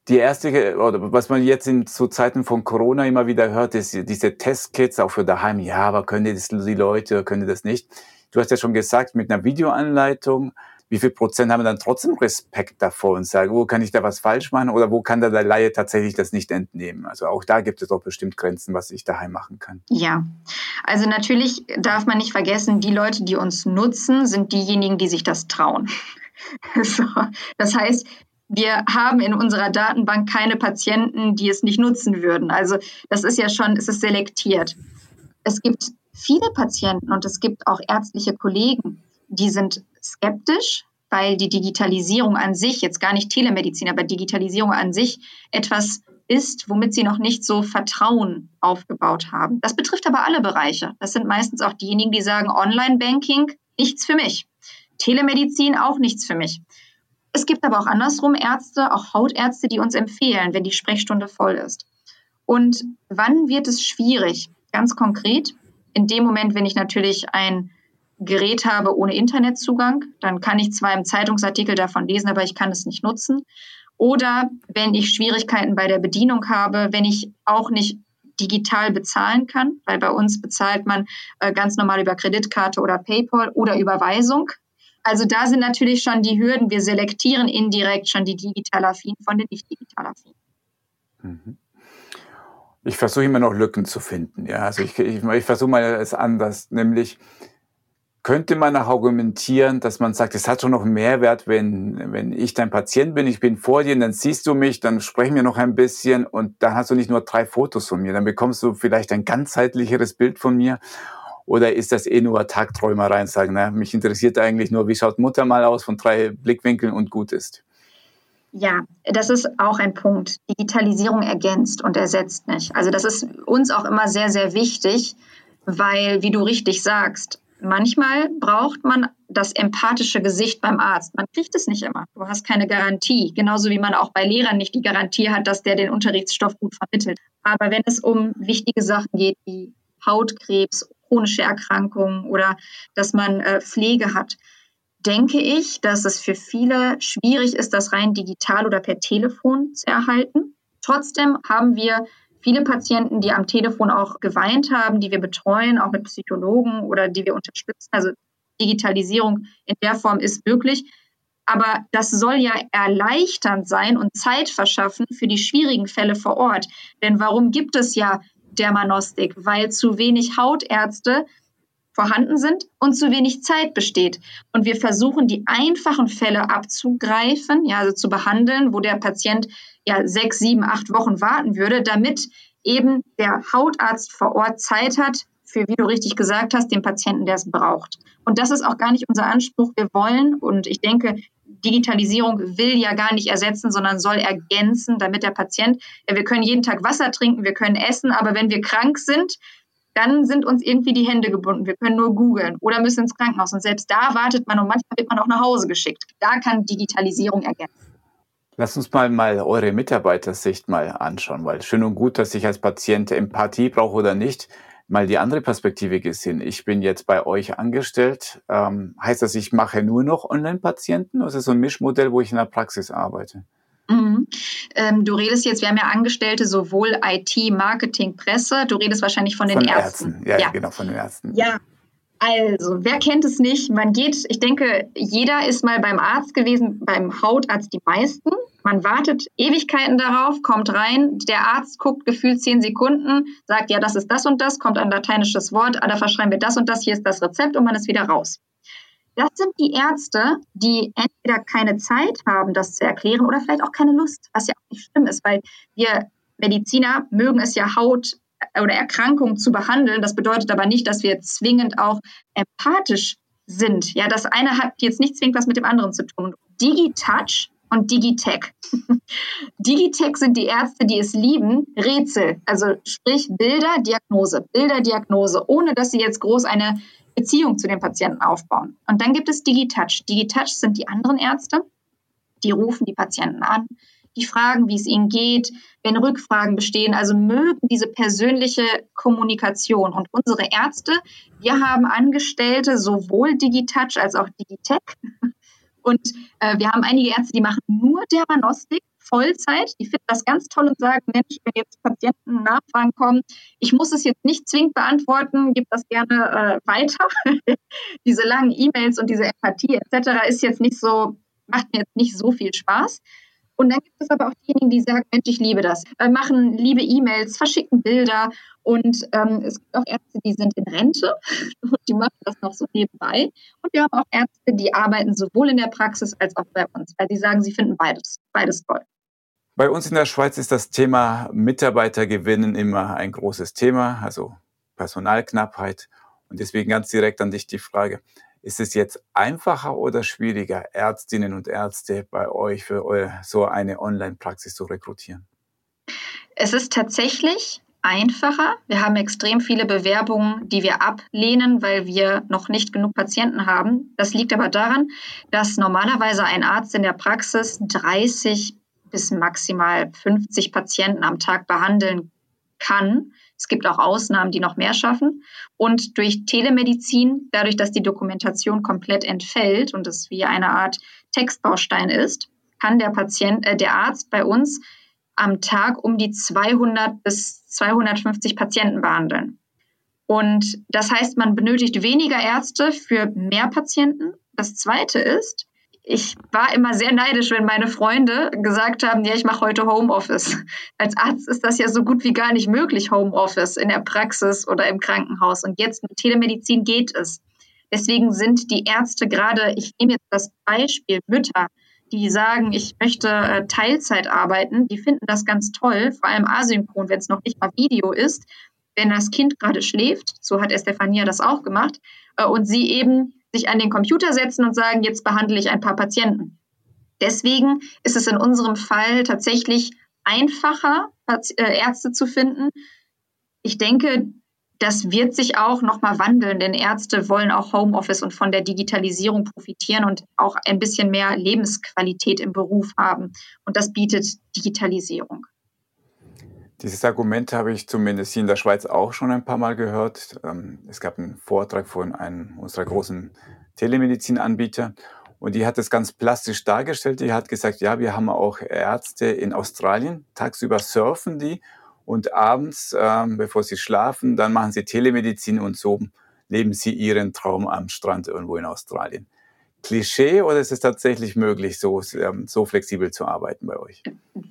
die erste, oder was man jetzt in zu Zeiten von Corona immer wieder hört, ist diese Testkits auch für daheim. Ja, aber können das die Leute, können das nicht? Du hast ja schon gesagt, mit einer Videoanleitung, wie viel Prozent haben dann trotzdem Respekt davor und sagen, wo kann ich da was falsch machen oder wo kann da der Laie tatsächlich das nicht entnehmen? Also auch da gibt es doch bestimmt Grenzen, was ich daheim machen kann. Ja, also natürlich darf man nicht vergessen, die Leute, die uns nutzen, sind diejenigen, die sich das trauen. So, das heißt, wir haben in unserer Datenbank keine Patienten, die es nicht nutzen würden. Also das ist ja schon, es ist selektiert. Es gibt viele Patienten und es gibt auch ärztliche Kollegen, die sind skeptisch, weil die Digitalisierung an sich, jetzt gar nicht Telemedizin, aber Digitalisierung an sich etwas ist, womit sie noch nicht so Vertrauen aufgebaut haben. Das betrifft aber alle Bereiche. Das sind meistens auch diejenigen, die sagen, Online-Banking, nichts für mich. Telemedizin auch nichts für mich. Es gibt aber auch andersrum Ärzte, auch Hautärzte, die uns empfehlen, wenn die Sprechstunde voll ist. Und wann wird es schwierig? Ganz konkret, in dem Moment, wenn ich natürlich ein Gerät habe ohne Internetzugang, dann kann ich zwar im Zeitungsartikel davon lesen, aber ich kann es nicht nutzen. Oder wenn ich Schwierigkeiten bei der Bedienung habe, wenn ich auch nicht digital bezahlen kann, weil bei uns bezahlt man äh, ganz normal über Kreditkarte oder PayPal oder Überweisung. Also da sind natürlich schon die Hürden. Wir selektieren indirekt schon die digital affinen von den nicht digital affinen. Mhm. Ich versuche immer noch Lücken zu finden. Ja, also ich, ich, ich versuche mal es anders, nämlich könnte man auch argumentieren, dass man sagt, es hat schon noch einen Mehrwert, wenn, wenn ich dein Patient bin, ich bin vor dir, dann siehst du mich, dann sprechen wir noch ein bisschen und dann hast du nicht nur drei Fotos von mir, dann bekommst du vielleicht ein ganzheitlicheres Bild von mir oder ist das eh nur Tagträumerei und sagen, na, mich interessiert eigentlich nur, wie schaut Mutter mal aus von drei Blickwinkeln und gut ist? Ja, das ist auch ein Punkt. Digitalisierung ergänzt und ersetzt nicht. Also das ist uns auch immer sehr, sehr wichtig, weil, wie du richtig sagst, manchmal braucht man das empathische Gesicht beim Arzt. Man kriegt es nicht immer. Du hast keine Garantie. Genauso wie man auch bei Lehrern nicht die Garantie hat, dass der den Unterrichtsstoff gut vermittelt. Aber wenn es um wichtige Sachen geht wie Hautkrebs chronische Erkrankungen oder dass man äh, Pflege hat. Denke ich, dass es für viele schwierig ist, das rein digital oder per Telefon zu erhalten. Trotzdem haben wir viele Patienten, die am Telefon auch geweint haben, die wir betreuen, auch mit Psychologen oder die wir unterstützen. Also Digitalisierung in der Form ist möglich. Aber das soll ja erleichternd sein und Zeit verschaffen für die schwierigen Fälle vor Ort. Denn warum gibt es ja Dermanostik? Weil zu wenig Hautärzte vorhanden sind und zu wenig Zeit besteht. Und wir versuchen, die einfachen Fälle abzugreifen, ja, also zu behandeln, wo der Patient ja sechs, sieben, acht Wochen warten würde, damit eben der Hautarzt vor Ort Zeit hat, für, wie du richtig gesagt hast, den Patienten, der es braucht. Und das ist auch gar nicht unser Anspruch. Wir wollen, und ich denke, Digitalisierung will ja gar nicht ersetzen, sondern soll ergänzen, damit der Patient, ja, wir können jeden Tag Wasser trinken, wir können essen, aber wenn wir krank sind, dann sind uns irgendwie die Hände gebunden. Wir können nur googeln oder müssen ins Krankenhaus. Und selbst da wartet man und manchmal wird man auch nach Hause geschickt. Da kann Digitalisierung ergänzen. Lass uns mal, mal eure Mitarbeitersicht mal anschauen, weil schön und gut, dass ich als Patient Empathie brauche oder nicht mal die andere Perspektive gesehen. Ich bin jetzt bei euch angestellt. Ähm, heißt das, ich mache nur noch Online-Patienten oder ist es so ein Mischmodell, wo ich in der Praxis arbeite? Mhm. Ähm, du redest jetzt, wir haben ja Angestellte sowohl IT, Marketing, Presse. Du redest wahrscheinlich von den von Ärzten. Ärzten. Ja, ja, genau, von den Ärzten. Ja, also, wer kennt es nicht? Man geht, ich denke, jeder ist mal beim Arzt gewesen, beim Hautarzt die meisten. Man wartet Ewigkeiten darauf, kommt rein, der Arzt guckt gefühlt zehn Sekunden, sagt, ja, das ist das und das, kommt ein lateinisches Wort, ah, da verschreiben wir das und das, hier ist das Rezept und man ist wieder raus. Das sind die Ärzte, die entweder keine Zeit haben, das zu erklären oder vielleicht auch keine Lust, was ja auch nicht schlimm ist, weil wir Mediziner mögen es ja Haut oder Erkrankungen zu behandeln. Das bedeutet aber nicht, dass wir zwingend auch empathisch sind. Ja, das eine hat jetzt nicht zwingend was mit dem anderen zu tun. Digitouch und Digitech. Digitech sind die Ärzte, die es lieben, Rätsel, also sprich Bilder, Diagnose, Bilder, Diagnose, ohne dass sie jetzt groß eine Beziehung zu den Patienten aufbauen. Und dann gibt es Digitouch. Digitouch sind die anderen Ärzte, die rufen die Patienten an, die fragen, wie es ihnen geht, wenn Rückfragen bestehen. Also mögen diese persönliche Kommunikation. Und unsere Ärzte, wir haben Angestellte, sowohl Digitouch als auch Digitech. Und äh, wir haben einige Ärzte, die machen nur Dermanostik, Vollzeit. Die finden das ganz toll und sagen, Mensch, wenn jetzt Patienten Nachfragen kommen, ich muss es jetzt nicht zwingend beantworten, gib das gerne äh, weiter. diese langen E-Mails und diese Empathie etc. ist jetzt nicht so, macht mir jetzt nicht so viel Spaß. Und dann gibt es aber auch diejenigen, die sagen, Mensch, ich liebe das, äh, machen liebe E-Mails, verschicken Bilder. Und ähm, es gibt auch Ärzte, die sind in Rente und die machen das noch so nebenbei. Und wir haben auch Ärzte, die arbeiten sowohl in der Praxis als auch bei uns, weil sie sagen, sie finden beides, beides toll. Bei uns in der Schweiz ist das Thema Mitarbeitergewinnen immer ein großes Thema, also Personalknappheit. Und deswegen ganz direkt an dich die Frage, ist es jetzt einfacher oder schwieriger, Ärztinnen und Ärzte bei euch für so eine Online-Praxis zu rekrutieren? Es ist tatsächlich einfacher. Wir haben extrem viele Bewerbungen, die wir ablehnen, weil wir noch nicht genug Patienten haben. Das liegt aber daran, dass normalerweise ein Arzt in der Praxis 30 bis maximal 50 Patienten am Tag behandeln kann. Es gibt auch Ausnahmen, die noch mehr schaffen. Und durch Telemedizin, dadurch, dass die Dokumentation komplett entfällt und es wie eine Art Textbaustein ist, kann der Patient, äh, der Arzt bei uns am Tag um die 200 bis 250 Patienten behandeln. Und das heißt, man benötigt weniger Ärzte für mehr Patienten. Das Zweite ist, ich war immer sehr neidisch, wenn meine Freunde gesagt haben, ja, ich mache heute Homeoffice. Als Arzt ist das ja so gut wie gar nicht möglich, Homeoffice in der Praxis oder im Krankenhaus. Und jetzt mit Telemedizin geht es. Deswegen sind die Ärzte gerade, ich nehme jetzt das Beispiel Mütter, die sagen, ich möchte äh, Teilzeit arbeiten, die finden das ganz toll, vor allem asynchron, wenn es noch nicht mal Video ist, wenn das Kind gerade schläft, so hat Estefania das auch gemacht, äh, und sie eben sich an den Computer setzen und sagen, jetzt behandle ich ein paar Patienten. Deswegen ist es in unserem Fall tatsächlich einfacher, äh, Ärzte zu finden. Ich denke, das wird sich auch nochmal wandeln, denn Ärzte wollen auch Homeoffice und von der Digitalisierung profitieren und auch ein bisschen mehr Lebensqualität im Beruf haben. Und das bietet Digitalisierung. Dieses Argument habe ich zumindest hier in der Schweiz auch schon ein paar Mal gehört. Ähm, es gab einen Vortrag von einem unserer großen Telemedizinanbieter und die hat es ganz plastisch dargestellt. Die hat gesagt, ja, wir haben auch Ärzte in Australien. Tagsüber surfen die und abends, ähm, bevor sie schlafen, dann machen sie Telemedizin und so leben sie ihren Traum am Strand irgendwo in Australien. Klischee oder ist es tatsächlich möglich, so, ähm, so flexibel zu arbeiten bei euch?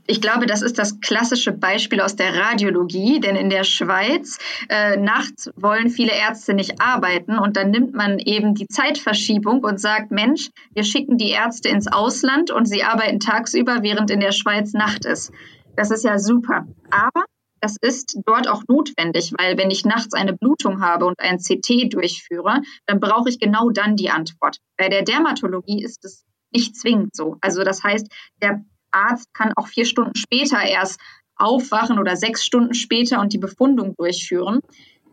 Ich glaube, das ist das klassische Beispiel aus der Radiologie, denn in der Schweiz äh, nachts wollen viele Ärzte nicht arbeiten und dann nimmt man eben die Zeitverschiebung und sagt, Mensch, wir schicken die Ärzte ins Ausland und sie arbeiten tagsüber, während in der Schweiz Nacht ist. Das ist ja super. Aber das ist dort auch notwendig, weil wenn ich nachts eine Blutung habe und ein CT durchführe, dann brauche ich genau dann die Antwort. Bei der Dermatologie ist es nicht zwingend so. Also das heißt, der Arzt kann auch vier Stunden später erst aufwachen oder sechs Stunden später und die Befundung durchführen.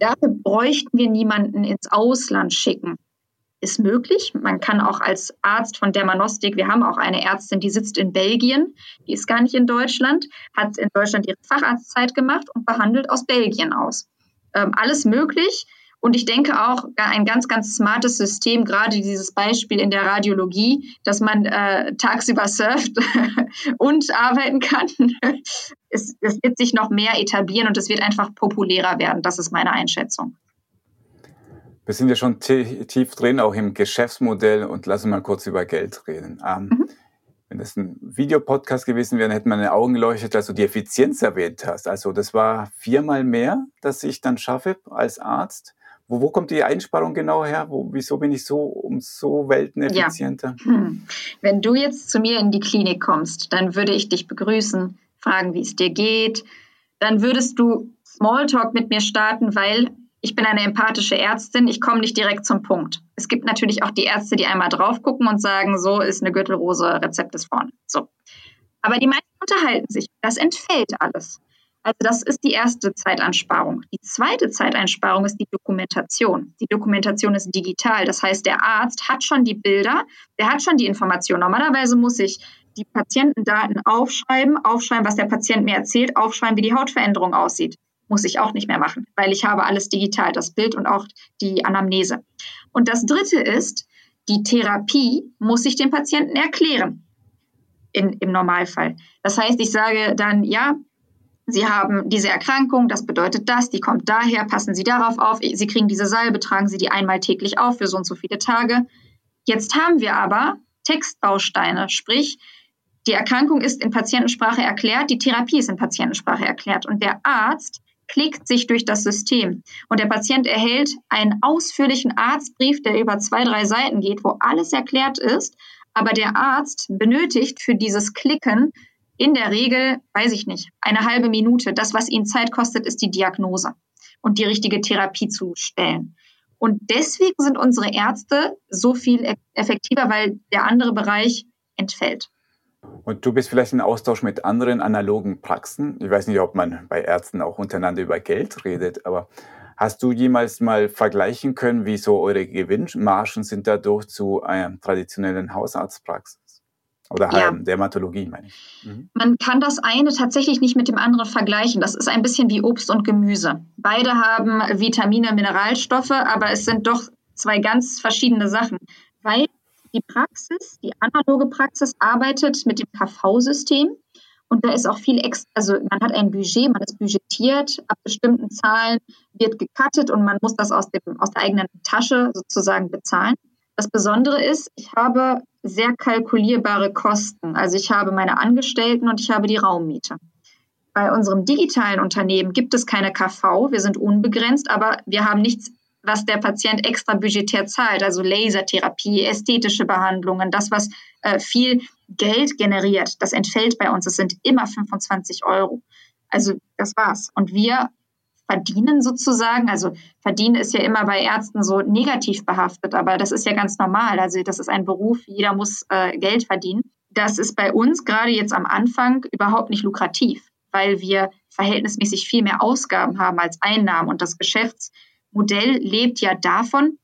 Dafür bräuchten wir niemanden ins Ausland schicken ist möglich. Man kann auch als Arzt von Dermanostik, wir haben auch eine Ärztin, die sitzt in Belgien, die ist gar nicht in Deutschland, hat in Deutschland ihre Facharztzeit gemacht und behandelt aus Belgien aus. Ähm, alles möglich. Und ich denke auch ein ganz, ganz smartes System, gerade dieses Beispiel in der Radiologie, dass man äh, tagsüber surft und arbeiten kann. es, es wird sich noch mehr etablieren und es wird einfach populärer werden. Das ist meine Einschätzung. Wir sind ja schon tief drin, auch im Geschäftsmodell und lassen mal kurz über Geld reden. Ähm, mhm. Wenn das ein Videopodcast gewesen wäre, hätte man in Augen geleuchtet, dass du die Effizienz erwähnt hast. Also das war viermal mehr, dass ich dann schaffe als Arzt. Wo, wo kommt die Einsparung genau her? Wo, wieso bin ich so um so welteneffizienter? Ja. Hm. Wenn du jetzt zu mir in die Klinik kommst, dann würde ich dich begrüßen, fragen, wie es dir geht. Dann würdest du Smalltalk mit mir starten, weil ich bin eine empathische Ärztin, ich komme nicht direkt zum Punkt. Es gibt natürlich auch die Ärzte, die einmal drauf gucken und sagen, so ist eine Gürtelrose, Rezept ist vorne. So. Aber die meisten unterhalten sich. Das entfällt alles. Also das ist die erste Zeitansparung. Die zweite Zeiteinsparung ist die Dokumentation. Die Dokumentation ist digital. Das heißt, der Arzt hat schon die Bilder, der hat schon die Information. Normalerweise muss ich die Patientendaten aufschreiben, aufschreiben, was der Patient mir erzählt, aufschreiben, wie die Hautveränderung aussieht muss ich auch nicht mehr machen, weil ich habe alles digital, das Bild und auch die Anamnese. Und das Dritte ist, die Therapie muss ich dem Patienten erklären in, im Normalfall. Das heißt, ich sage dann, ja, Sie haben diese Erkrankung, das bedeutet das, die kommt daher, passen Sie darauf auf, Sie kriegen diese Salbe, tragen Sie die einmal täglich auf für so und so viele Tage. Jetzt haben wir aber Textbausteine, sprich, die Erkrankung ist in Patientensprache erklärt, die Therapie ist in Patientensprache erklärt und der Arzt klickt sich durch das System und der Patient erhält einen ausführlichen Arztbrief, der über zwei, drei Seiten geht, wo alles erklärt ist. Aber der Arzt benötigt für dieses Klicken in der Regel, weiß ich nicht, eine halbe Minute. Das, was ihn Zeit kostet, ist die Diagnose und die richtige Therapie zu stellen. Und deswegen sind unsere Ärzte so viel effektiver, weil der andere Bereich entfällt. Und du bist vielleicht in Austausch mit anderen analogen Praxen. Ich weiß nicht, ob man bei Ärzten auch untereinander über Geld redet, aber hast du jemals mal vergleichen können, wie so eure Gewinnmargen sind dadurch zu einer traditionellen Hausarztpraxis? Oder ja. Dermatologie, meine ich. Mhm. Man kann das eine tatsächlich nicht mit dem anderen vergleichen. Das ist ein bisschen wie Obst und Gemüse. Beide haben Vitamine, Mineralstoffe, aber es sind doch zwei ganz verschiedene Sachen. Weil die Praxis, die analoge Praxis arbeitet mit dem KV-System und da ist auch viel extra, also man hat ein Budget, man ist budgetiert, ab bestimmten Zahlen wird gecuttet und man muss das aus, dem, aus der eigenen Tasche sozusagen bezahlen. Das Besondere ist, ich habe sehr kalkulierbare Kosten. Also ich habe meine Angestellten und ich habe die Raummiete. Bei unserem digitalen Unternehmen gibt es keine KV, wir sind unbegrenzt, aber wir haben nichts was der Patient extra budgetär zahlt, also Lasertherapie, ästhetische Behandlungen, das, was äh, viel Geld generiert, das entfällt bei uns. Es sind immer 25 Euro. Also das war's. Und wir verdienen sozusagen, also verdienen ist ja immer bei Ärzten so negativ behaftet, aber das ist ja ganz normal. Also das ist ein Beruf, jeder muss äh, Geld verdienen. Das ist bei uns gerade jetzt am Anfang überhaupt nicht lukrativ, weil wir verhältnismäßig viel mehr Ausgaben haben als Einnahmen und das Geschäfts Modell lebt ja davon,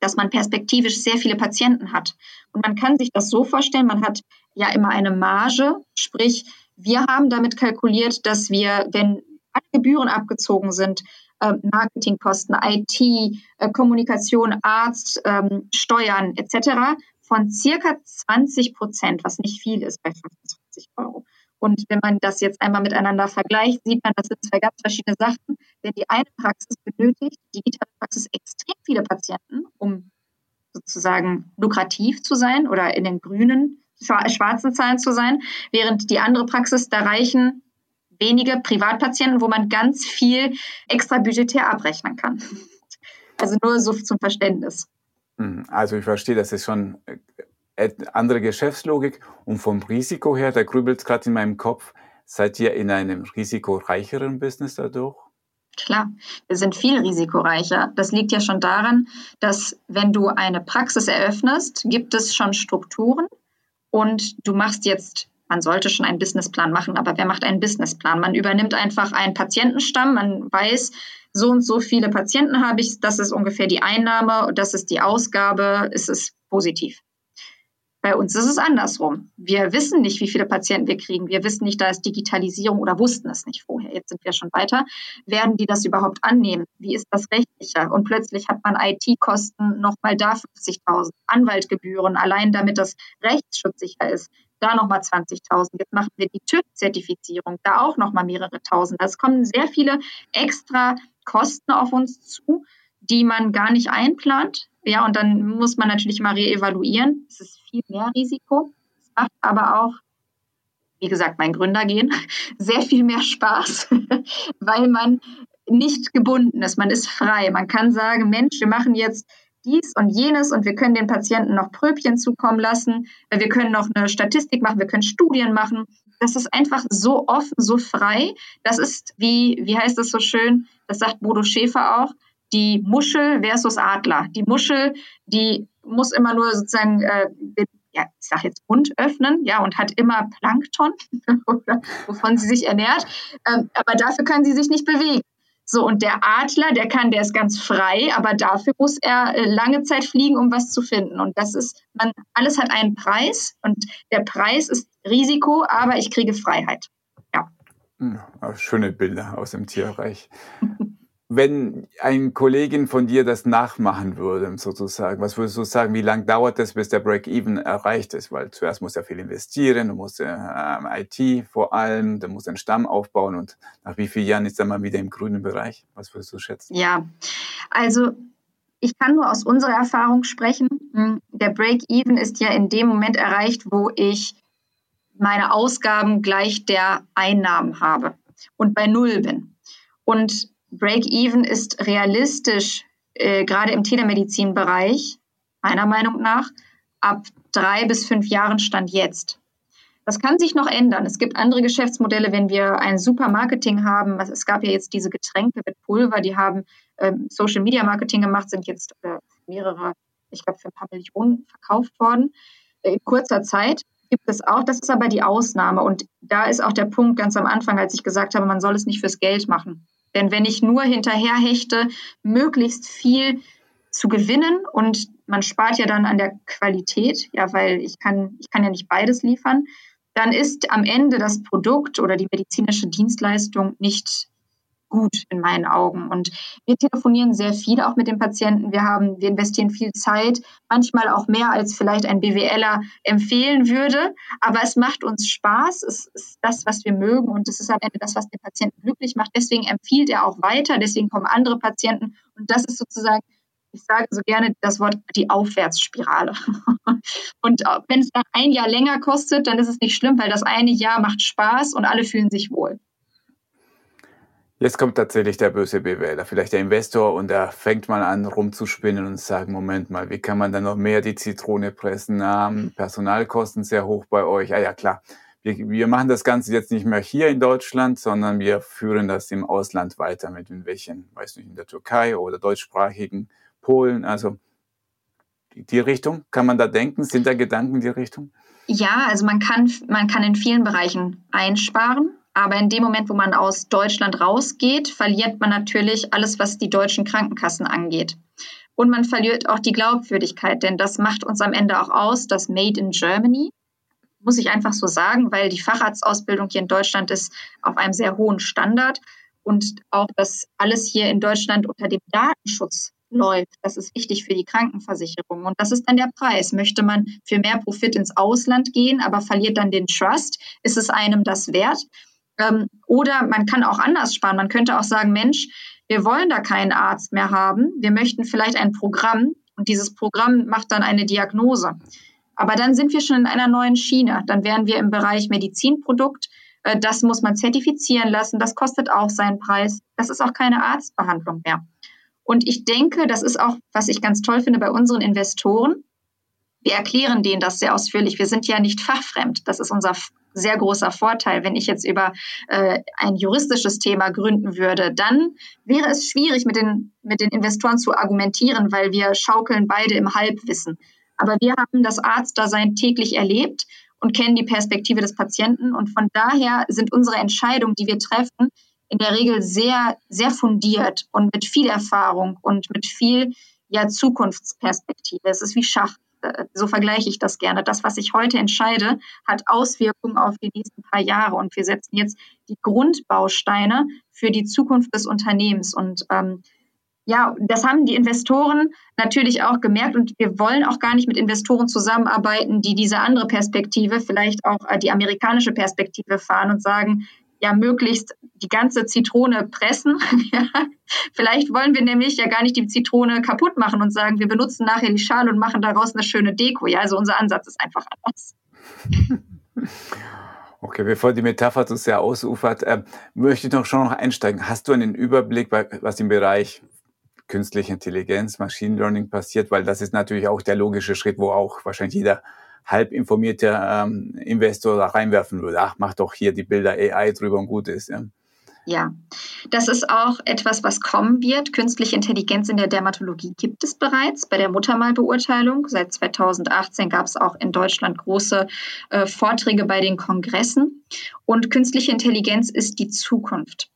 dass man perspektivisch sehr viele Patienten hat. Und man kann sich das so vorstellen, man hat ja immer eine Marge, sprich, wir haben damit kalkuliert, dass wir, wenn alle Gebühren abgezogen sind, äh, Marketingkosten, IT, äh, Kommunikation, Arzt, ähm, Steuern etc., von circa 20 Prozent, was nicht viel ist bei 25 Euro. Und wenn man das jetzt einmal miteinander vergleicht, sieht man, das sind zwei ganz verschiedene Sachen. Denn die eine Praxis benötigt, die digitale Praxis, extrem viele Patienten, um sozusagen lukrativ zu sein oder in den grünen, schwarzen Zahlen zu sein, während die andere Praxis, da reichen wenige Privatpatienten, wo man ganz viel extra budgetär abrechnen kann. Also nur so zum Verständnis. Hm, also ich verstehe, das ist schon äh, andere Geschäftslogik und vom Risiko her, da grübelt gerade in meinem Kopf, seid ihr in einem risikoreicheren Business dadurch? Klar, wir sind viel risikoreicher. Das liegt ja schon daran, dass wenn du eine Praxis eröffnest, gibt es schon Strukturen und du machst jetzt, man sollte schon einen Businessplan machen, aber wer macht einen Businessplan? Man übernimmt einfach einen Patientenstamm, man weiß, so und so viele Patienten habe ich, das ist ungefähr die Einnahme, das ist die Ausgabe, es ist positiv. Bei uns ist es andersrum. Wir wissen nicht, wie viele Patienten wir kriegen. Wir wissen nicht, da ist Digitalisierung oder wussten es nicht vorher. Jetzt sind wir schon weiter. Werden die das überhaupt annehmen? Wie ist das rechtlicher? Und plötzlich hat man IT-Kosten nochmal da 50.000, Anwaltgebühren, allein damit das rechtsschutzsicher ist. Da nochmal 20.000. Jetzt machen wir die TÜV-Zertifizierung, da auch nochmal mehrere Tausend. Es kommen sehr viele extra Kosten auf uns zu, die man gar nicht einplant. Ja, und dann muss man natürlich mal reevaluieren. Es ist viel mehr Risiko. Es macht aber auch, wie gesagt, mein Gründer gehen, sehr viel mehr Spaß, weil man nicht gebunden ist. Man ist frei. Man kann sagen, Mensch, wir machen jetzt dies und jenes und wir können den Patienten noch Pröbchen zukommen lassen. Wir können noch eine Statistik machen, wir können Studien machen. Das ist einfach so offen, so frei. Das ist wie, wie heißt das so schön? Das sagt Bodo Schäfer auch die Muschel versus Adler. Die Muschel, die muss immer nur sozusagen, äh, ja, ich sage jetzt Mund öffnen, ja, und hat immer Plankton, wovon sie sich ernährt. Ähm, aber dafür kann sie sich nicht bewegen. So, und der Adler, der kann, der ist ganz frei, aber dafür muss er äh, lange Zeit fliegen, um was zu finden. Und das ist, man, alles hat einen Preis und der Preis ist Risiko, aber ich kriege Freiheit. Ja. Hm, schöne Bilder aus dem Tierreich. wenn ein Kollegin von dir das nachmachen würde, sozusagen, was würdest du sagen, wie lange dauert es, bis der Break-Even erreicht ist? Weil zuerst muss er viel investieren, du musst äh, IT vor allem, du musst einen Stamm aufbauen und nach wie vielen Jahren ist er mal wieder im grünen Bereich? Was würdest du schätzen? Ja, also ich kann nur aus unserer Erfahrung sprechen. Hm, der Break-Even ist ja in dem Moment erreicht, wo ich meine Ausgaben gleich der Einnahmen habe und bei Null bin. Und Break-Even ist realistisch, äh, gerade im Telemedizinbereich, meiner Meinung nach, ab drei bis fünf Jahren Stand jetzt. Das kann sich noch ändern. Es gibt andere Geschäftsmodelle, wenn wir ein super Marketing haben. Es gab ja jetzt diese Getränke mit Pulver, die haben ähm, Social Media Marketing gemacht, sind jetzt äh, mehrere, ich glaube, für ein paar Millionen verkauft worden. Äh, in kurzer Zeit gibt es auch. Das ist aber die Ausnahme. Und da ist auch der Punkt ganz am Anfang, als ich gesagt habe, man soll es nicht fürs Geld machen. Denn wenn ich nur hinterherhechte, möglichst viel zu gewinnen und man spart ja dann an der Qualität, ja, weil ich kann, ich kann ja nicht beides liefern, dann ist am Ende das Produkt oder die medizinische Dienstleistung nicht gut in meinen Augen. Und wir telefonieren sehr viel auch mit den Patienten. Wir haben, wir investieren viel Zeit, manchmal auch mehr als vielleicht ein BWLer empfehlen würde. Aber es macht uns Spaß. Es ist das, was wir mögen. Und es ist am Ende das, was den Patienten glücklich macht. Deswegen empfiehlt er auch weiter. Deswegen kommen andere Patienten. Und das ist sozusagen ich sage so gerne das Wort die Aufwärtsspirale. und wenn es dann ein Jahr länger kostet, dann ist es nicht schlimm, weil das eine Jahr macht Spaß und alle fühlen sich wohl. Jetzt kommt tatsächlich der böse BWLer, vielleicht der Investor, und er fängt mal an rumzuspinnen und sagt, Moment mal, wie kann man dann noch mehr die Zitrone pressen? Ähm, Personalkosten sehr hoch bei euch. Ah ja, klar. Wir, wir machen das Ganze jetzt nicht mehr hier in Deutschland, sondern wir führen das im Ausland weiter mit welchen, weiß nicht, in der Türkei oder deutschsprachigen Polen. Also die, die Richtung, kann man da denken? Sind da Gedanken in die Richtung? Ja, also man kann, man kann in vielen Bereichen einsparen. Aber in dem Moment, wo man aus Deutschland rausgeht, verliert man natürlich alles, was die deutschen Krankenkassen angeht. Und man verliert auch die Glaubwürdigkeit, denn das macht uns am Ende auch aus, das Made in Germany, muss ich einfach so sagen, weil die Facharztausbildung hier in Deutschland ist auf einem sehr hohen Standard. und auch, dass alles hier in Deutschland unter dem Datenschutz läuft. Das ist wichtig für die Krankenversicherung. Und das ist dann der Preis. Möchte man für mehr Profit ins Ausland gehen, aber verliert dann den Trust? Ist es einem das wert? Ähm, oder man kann auch anders sparen. Man könnte auch sagen, Mensch, wir wollen da keinen Arzt mehr haben. Wir möchten vielleicht ein Programm und dieses Programm macht dann eine Diagnose. Aber dann sind wir schon in einer neuen Schiene. Dann wären wir im Bereich Medizinprodukt. Äh, das muss man zertifizieren lassen. Das kostet auch seinen Preis. Das ist auch keine Arztbehandlung mehr. Und ich denke, das ist auch, was ich ganz toll finde bei unseren Investoren. Wir erklären denen das sehr ausführlich. Wir sind ja nicht fachfremd. Das ist unser sehr großer Vorteil. Wenn ich jetzt über äh, ein juristisches Thema gründen würde, dann wäre es schwierig, mit den, mit den Investoren zu argumentieren, weil wir schaukeln beide im Halbwissen. Aber wir haben das Arztdasein täglich erlebt und kennen die Perspektive des Patienten. Und von daher sind unsere Entscheidungen, die wir treffen, in der Regel sehr, sehr fundiert und mit viel Erfahrung und mit viel ja, Zukunftsperspektive. Es ist wie Schach. Äh, so vergleiche ich das gerne. Das, was ich heute entscheide, hat Auswirkungen auf die nächsten paar Jahre. Und wir setzen jetzt die Grundbausteine für die Zukunft des Unternehmens. Und ähm, ja, das haben die Investoren natürlich auch gemerkt und wir wollen auch gar nicht mit Investoren zusammenarbeiten, die diese andere Perspektive, vielleicht auch äh, die amerikanische Perspektive fahren und sagen, ja, möglichst die ganze Zitrone pressen. vielleicht wollen wir nämlich ja gar nicht die Zitrone kaputt machen und sagen, wir benutzen nachher die Schale und machen daraus eine schöne Deko. Ja, also unser Ansatz ist einfach anders. Okay, bevor die Metapher zu sehr ausufert, äh, möchte ich noch schon noch einsteigen. Hast du einen Überblick, was im Bereich künstliche Intelligenz, Machine Learning passiert, weil das ist natürlich auch der logische Schritt, wo auch wahrscheinlich jeder halb informierte ähm, Investor da reinwerfen würde. Ach, mach doch hier die Bilder AI drüber und gut ist. Ja. Ja, das ist auch etwas, was kommen wird. Künstliche Intelligenz in der Dermatologie gibt es bereits bei der Muttermalbeurteilung. Seit 2018 gab es auch in Deutschland große äh, Vorträge bei den Kongressen. Und künstliche Intelligenz ist die Zukunft.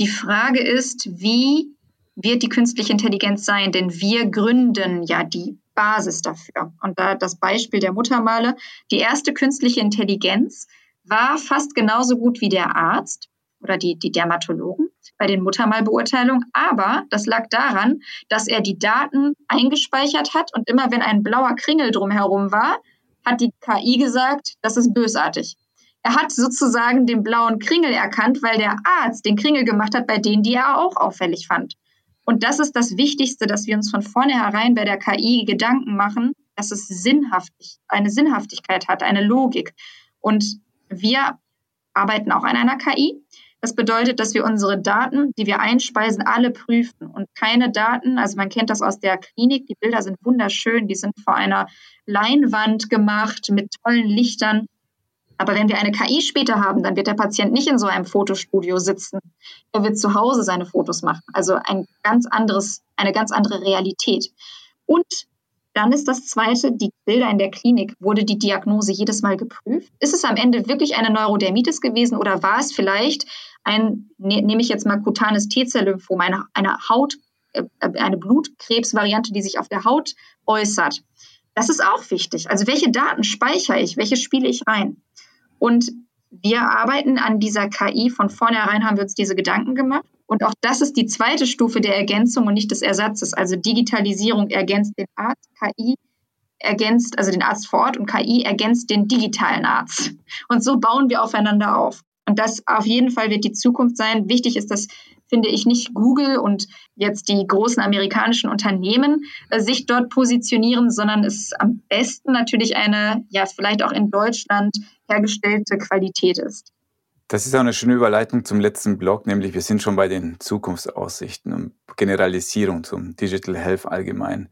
Die Frage ist, wie wird die künstliche Intelligenz sein, denn wir gründen ja die Basis dafür. Und da das Beispiel der Muttermale, die erste künstliche Intelligenz war fast genauso gut wie der Arzt oder die, die Dermatologen bei den Muttermalbeurteilungen. Aber das lag daran, dass er die Daten eingespeichert hat und immer wenn ein blauer Kringel drumherum war, hat die KI gesagt, das ist bösartig. Er hat sozusagen den blauen Kringel erkannt, weil der Arzt den Kringel gemacht hat bei denen, die er auch auffällig fand. Und das ist das Wichtigste, dass wir uns von vornherein bei der KI Gedanken machen, dass es sinnhaftig, eine Sinnhaftigkeit hat, eine Logik. Und wir arbeiten auch an einer KI. Das bedeutet, dass wir unsere Daten, die wir einspeisen, alle prüfen und keine Daten, also man kennt das aus der Klinik, die Bilder sind wunderschön, die sind vor einer Leinwand gemacht mit tollen Lichtern. Aber wenn wir eine KI später haben, dann wird der Patient nicht in so einem Fotostudio sitzen. Er wird zu Hause seine Fotos machen. Also ein ganz anderes, eine ganz andere Realität. Und dann ist das zweite, die Bilder in der Klinik. Wurde die Diagnose jedes Mal geprüft? Ist es am Ende wirklich eine Neurodermitis gewesen oder war es vielleicht ein, ne, nehme ich jetzt mal kutanes T-Zell-Lymphom, eine, eine Haut, äh, eine Blutkrebsvariante, die sich auf der Haut äußert? Das ist auch wichtig. Also welche Daten speichere ich? Welche spiele ich rein? Und wir arbeiten an dieser KI. Von vornherein haben wir uns diese Gedanken gemacht. Und auch das ist die zweite Stufe der Ergänzung und nicht des Ersatzes. Also Digitalisierung ergänzt den Arzt, KI ergänzt, also den Arzt vor Ort und KI ergänzt den digitalen Arzt. Und so bauen wir aufeinander auf. Und das auf jeden Fall wird die Zukunft sein. Wichtig ist, dass finde ich nicht Google und jetzt die großen amerikanischen Unternehmen äh, sich dort positionieren, sondern es am besten natürlich eine, ja, vielleicht auch in Deutschland hergestellte Qualität ist. Das ist auch eine schöne Überleitung zum letzten Blog, nämlich wir sind schon bei den Zukunftsaussichten und Generalisierung zum Digital Health allgemein.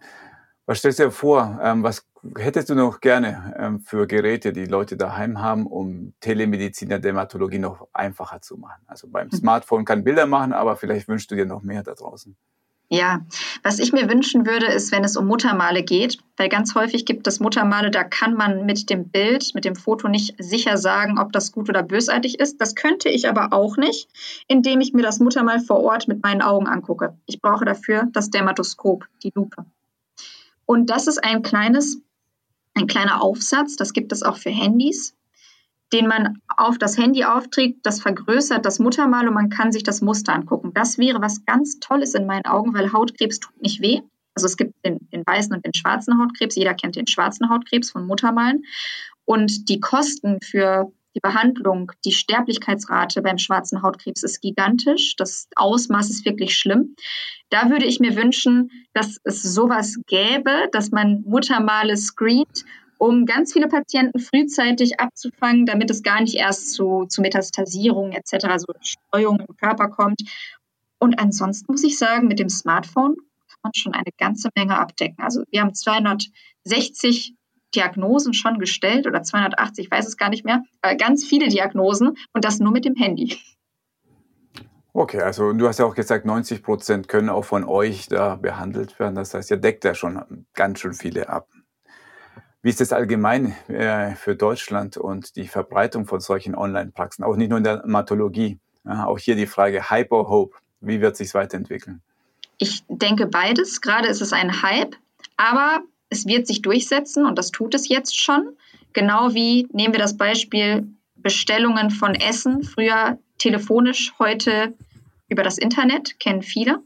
Was stellst du dir vor? Ähm, was hättest du noch gerne ähm, für Geräte, die Leute daheim haben, um Telemedizin der Dermatologie noch einfacher zu machen? Also beim mhm. Smartphone kann Bilder machen, aber vielleicht wünschst du dir noch mehr da draußen. Ja, was ich mir wünschen würde, ist, wenn es um Muttermale geht, weil ganz häufig gibt es Muttermale, da kann man mit dem Bild, mit dem Foto nicht sicher sagen, ob das gut oder bösartig ist. Das könnte ich aber auch nicht, indem ich mir das Muttermal vor Ort mit meinen Augen angucke. Ich brauche dafür das Dermatoskop, die Lupe. Und das ist ein kleines, ein kleiner Aufsatz, das gibt es auch für Handys, den man auf das Handy aufträgt, das vergrößert das Muttermal und man kann sich das Muster angucken. Das wäre was ganz Tolles in meinen Augen, weil Hautkrebs tut nicht weh. Also es gibt den, den weißen und den schwarzen Hautkrebs. Jeder kennt den schwarzen Hautkrebs von Muttermalen. Und die Kosten für die Behandlung, die Sterblichkeitsrate beim schwarzen Hautkrebs ist gigantisch. Das Ausmaß ist wirklich schlimm. Da würde ich mir wünschen, dass es sowas gäbe, dass man Muttermale screent um ganz viele Patienten frühzeitig abzufangen, damit es gar nicht erst zu, zu Metastasierung etc., so Streuung im Körper kommt. Und ansonsten muss ich sagen, mit dem Smartphone kann man schon eine ganze Menge abdecken. Also wir haben 260 Diagnosen schon gestellt oder 280, ich weiß es gar nicht mehr, ganz viele Diagnosen und das nur mit dem Handy. Okay, also du hast ja auch gesagt, 90 Prozent können auch von euch da behandelt werden. Das heißt, ihr deckt ja schon ganz schön viele ab. Wie ist das allgemein äh, für Deutschland und die Verbreitung von solchen Online-Praxen? Auch nicht nur in der Matologie. Ja, auch hier die Frage Hype Hope. Wie wird sich weiterentwickeln? Ich denke beides. Gerade ist es ein Hype, aber es wird sich durchsetzen und das tut es jetzt schon. Genau wie nehmen wir das Beispiel Bestellungen von Essen, früher telefonisch, heute über das Internet, kennen viele.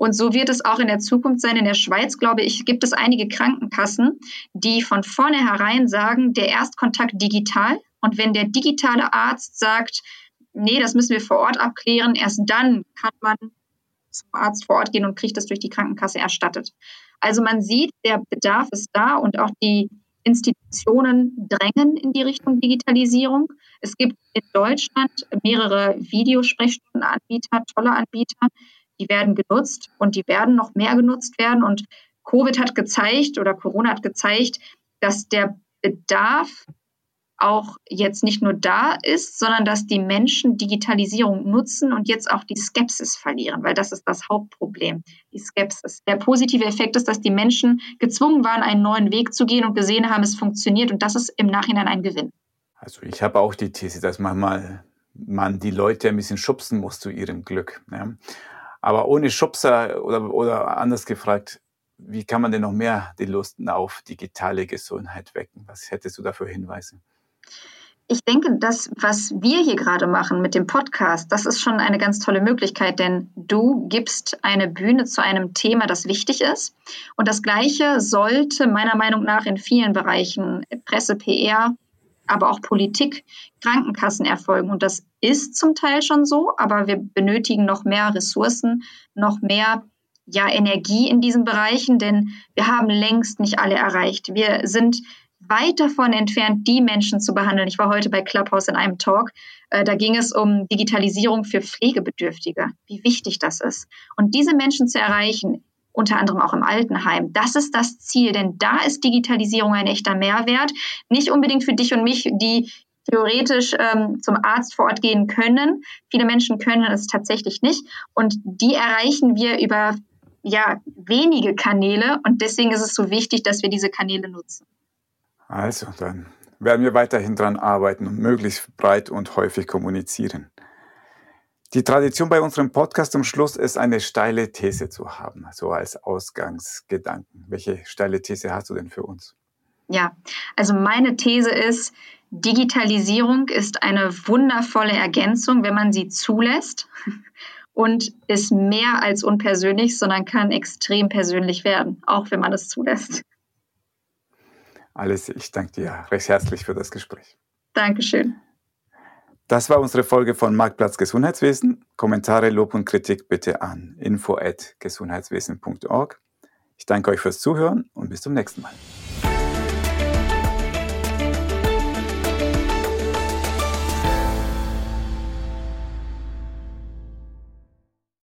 Und so wird es auch in der Zukunft sein. In der Schweiz, glaube ich, gibt es einige Krankenkassen, die von vornherein sagen, der Erstkontakt digital. Und wenn der digitale Arzt sagt, nee, das müssen wir vor Ort abklären, erst dann kann man zum Arzt vor Ort gehen und kriegt das durch die Krankenkasse erstattet. Also man sieht, der Bedarf ist da und auch die Institutionen drängen in die Richtung Digitalisierung. Es gibt in Deutschland mehrere Videosprechstundenanbieter, tolle Anbieter, die werden genutzt und die werden noch mehr genutzt werden. Und Covid hat gezeigt oder Corona hat gezeigt, dass der Bedarf auch jetzt nicht nur da ist, sondern dass die Menschen Digitalisierung nutzen und jetzt auch die Skepsis verlieren, weil das ist das Hauptproblem, die Skepsis. Der positive Effekt ist, dass die Menschen gezwungen waren, einen neuen Weg zu gehen und gesehen haben, es funktioniert und das ist im Nachhinein ein Gewinn. Also ich habe auch die These, dass manchmal man die Leute ein bisschen schubsen muss zu ihrem Glück. Ja. Aber ohne Schubser oder, oder anders gefragt, wie kann man denn noch mehr die Lust auf digitale Gesundheit wecken? Was hättest du da für Hinweise? Ich denke, das, was wir hier gerade machen mit dem Podcast, das ist schon eine ganz tolle Möglichkeit, denn du gibst eine Bühne zu einem Thema, das wichtig ist. Und das Gleiche sollte meiner Meinung nach in vielen Bereichen Presse, PR, aber auch Politik, Krankenkassen erfolgen. Und das ist zum Teil schon so, aber wir benötigen noch mehr Ressourcen, noch mehr ja, Energie in diesen Bereichen, denn wir haben längst nicht alle erreicht. Wir sind weit davon entfernt, die Menschen zu behandeln. Ich war heute bei Clubhouse in einem Talk. Äh, da ging es um Digitalisierung für Pflegebedürftige, wie wichtig das ist. Und diese Menschen zu erreichen, unter anderem auch im Altenheim. Das ist das Ziel, denn da ist Digitalisierung ein echter Mehrwert. Nicht unbedingt für dich und mich, die theoretisch ähm, zum Arzt vor Ort gehen können. Viele Menschen können es tatsächlich nicht. Und die erreichen wir über ja, wenige Kanäle. Und deswegen ist es so wichtig, dass wir diese Kanäle nutzen. Also, dann werden wir weiterhin daran arbeiten und möglichst breit und häufig kommunizieren. Die Tradition bei unserem Podcast zum Schluss ist, eine steile These zu haben, so als Ausgangsgedanken. Welche steile These hast du denn für uns? Ja, also meine These ist, Digitalisierung ist eine wundervolle Ergänzung, wenn man sie zulässt und ist mehr als unpersönlich, sondern kann extrem persönlich werden, auch wenn man es zulässt. Alles, ich danke dir recht herzlich für das Gespräch. Dankeschön. Das war unsere Folge von Marktplatz Gesundheitswesen. Kommentare, Lob und Kritik bitte an info@gesundheitswesen.org. Ich danke euch fürs Zuhören und bis zum nächsten Mal.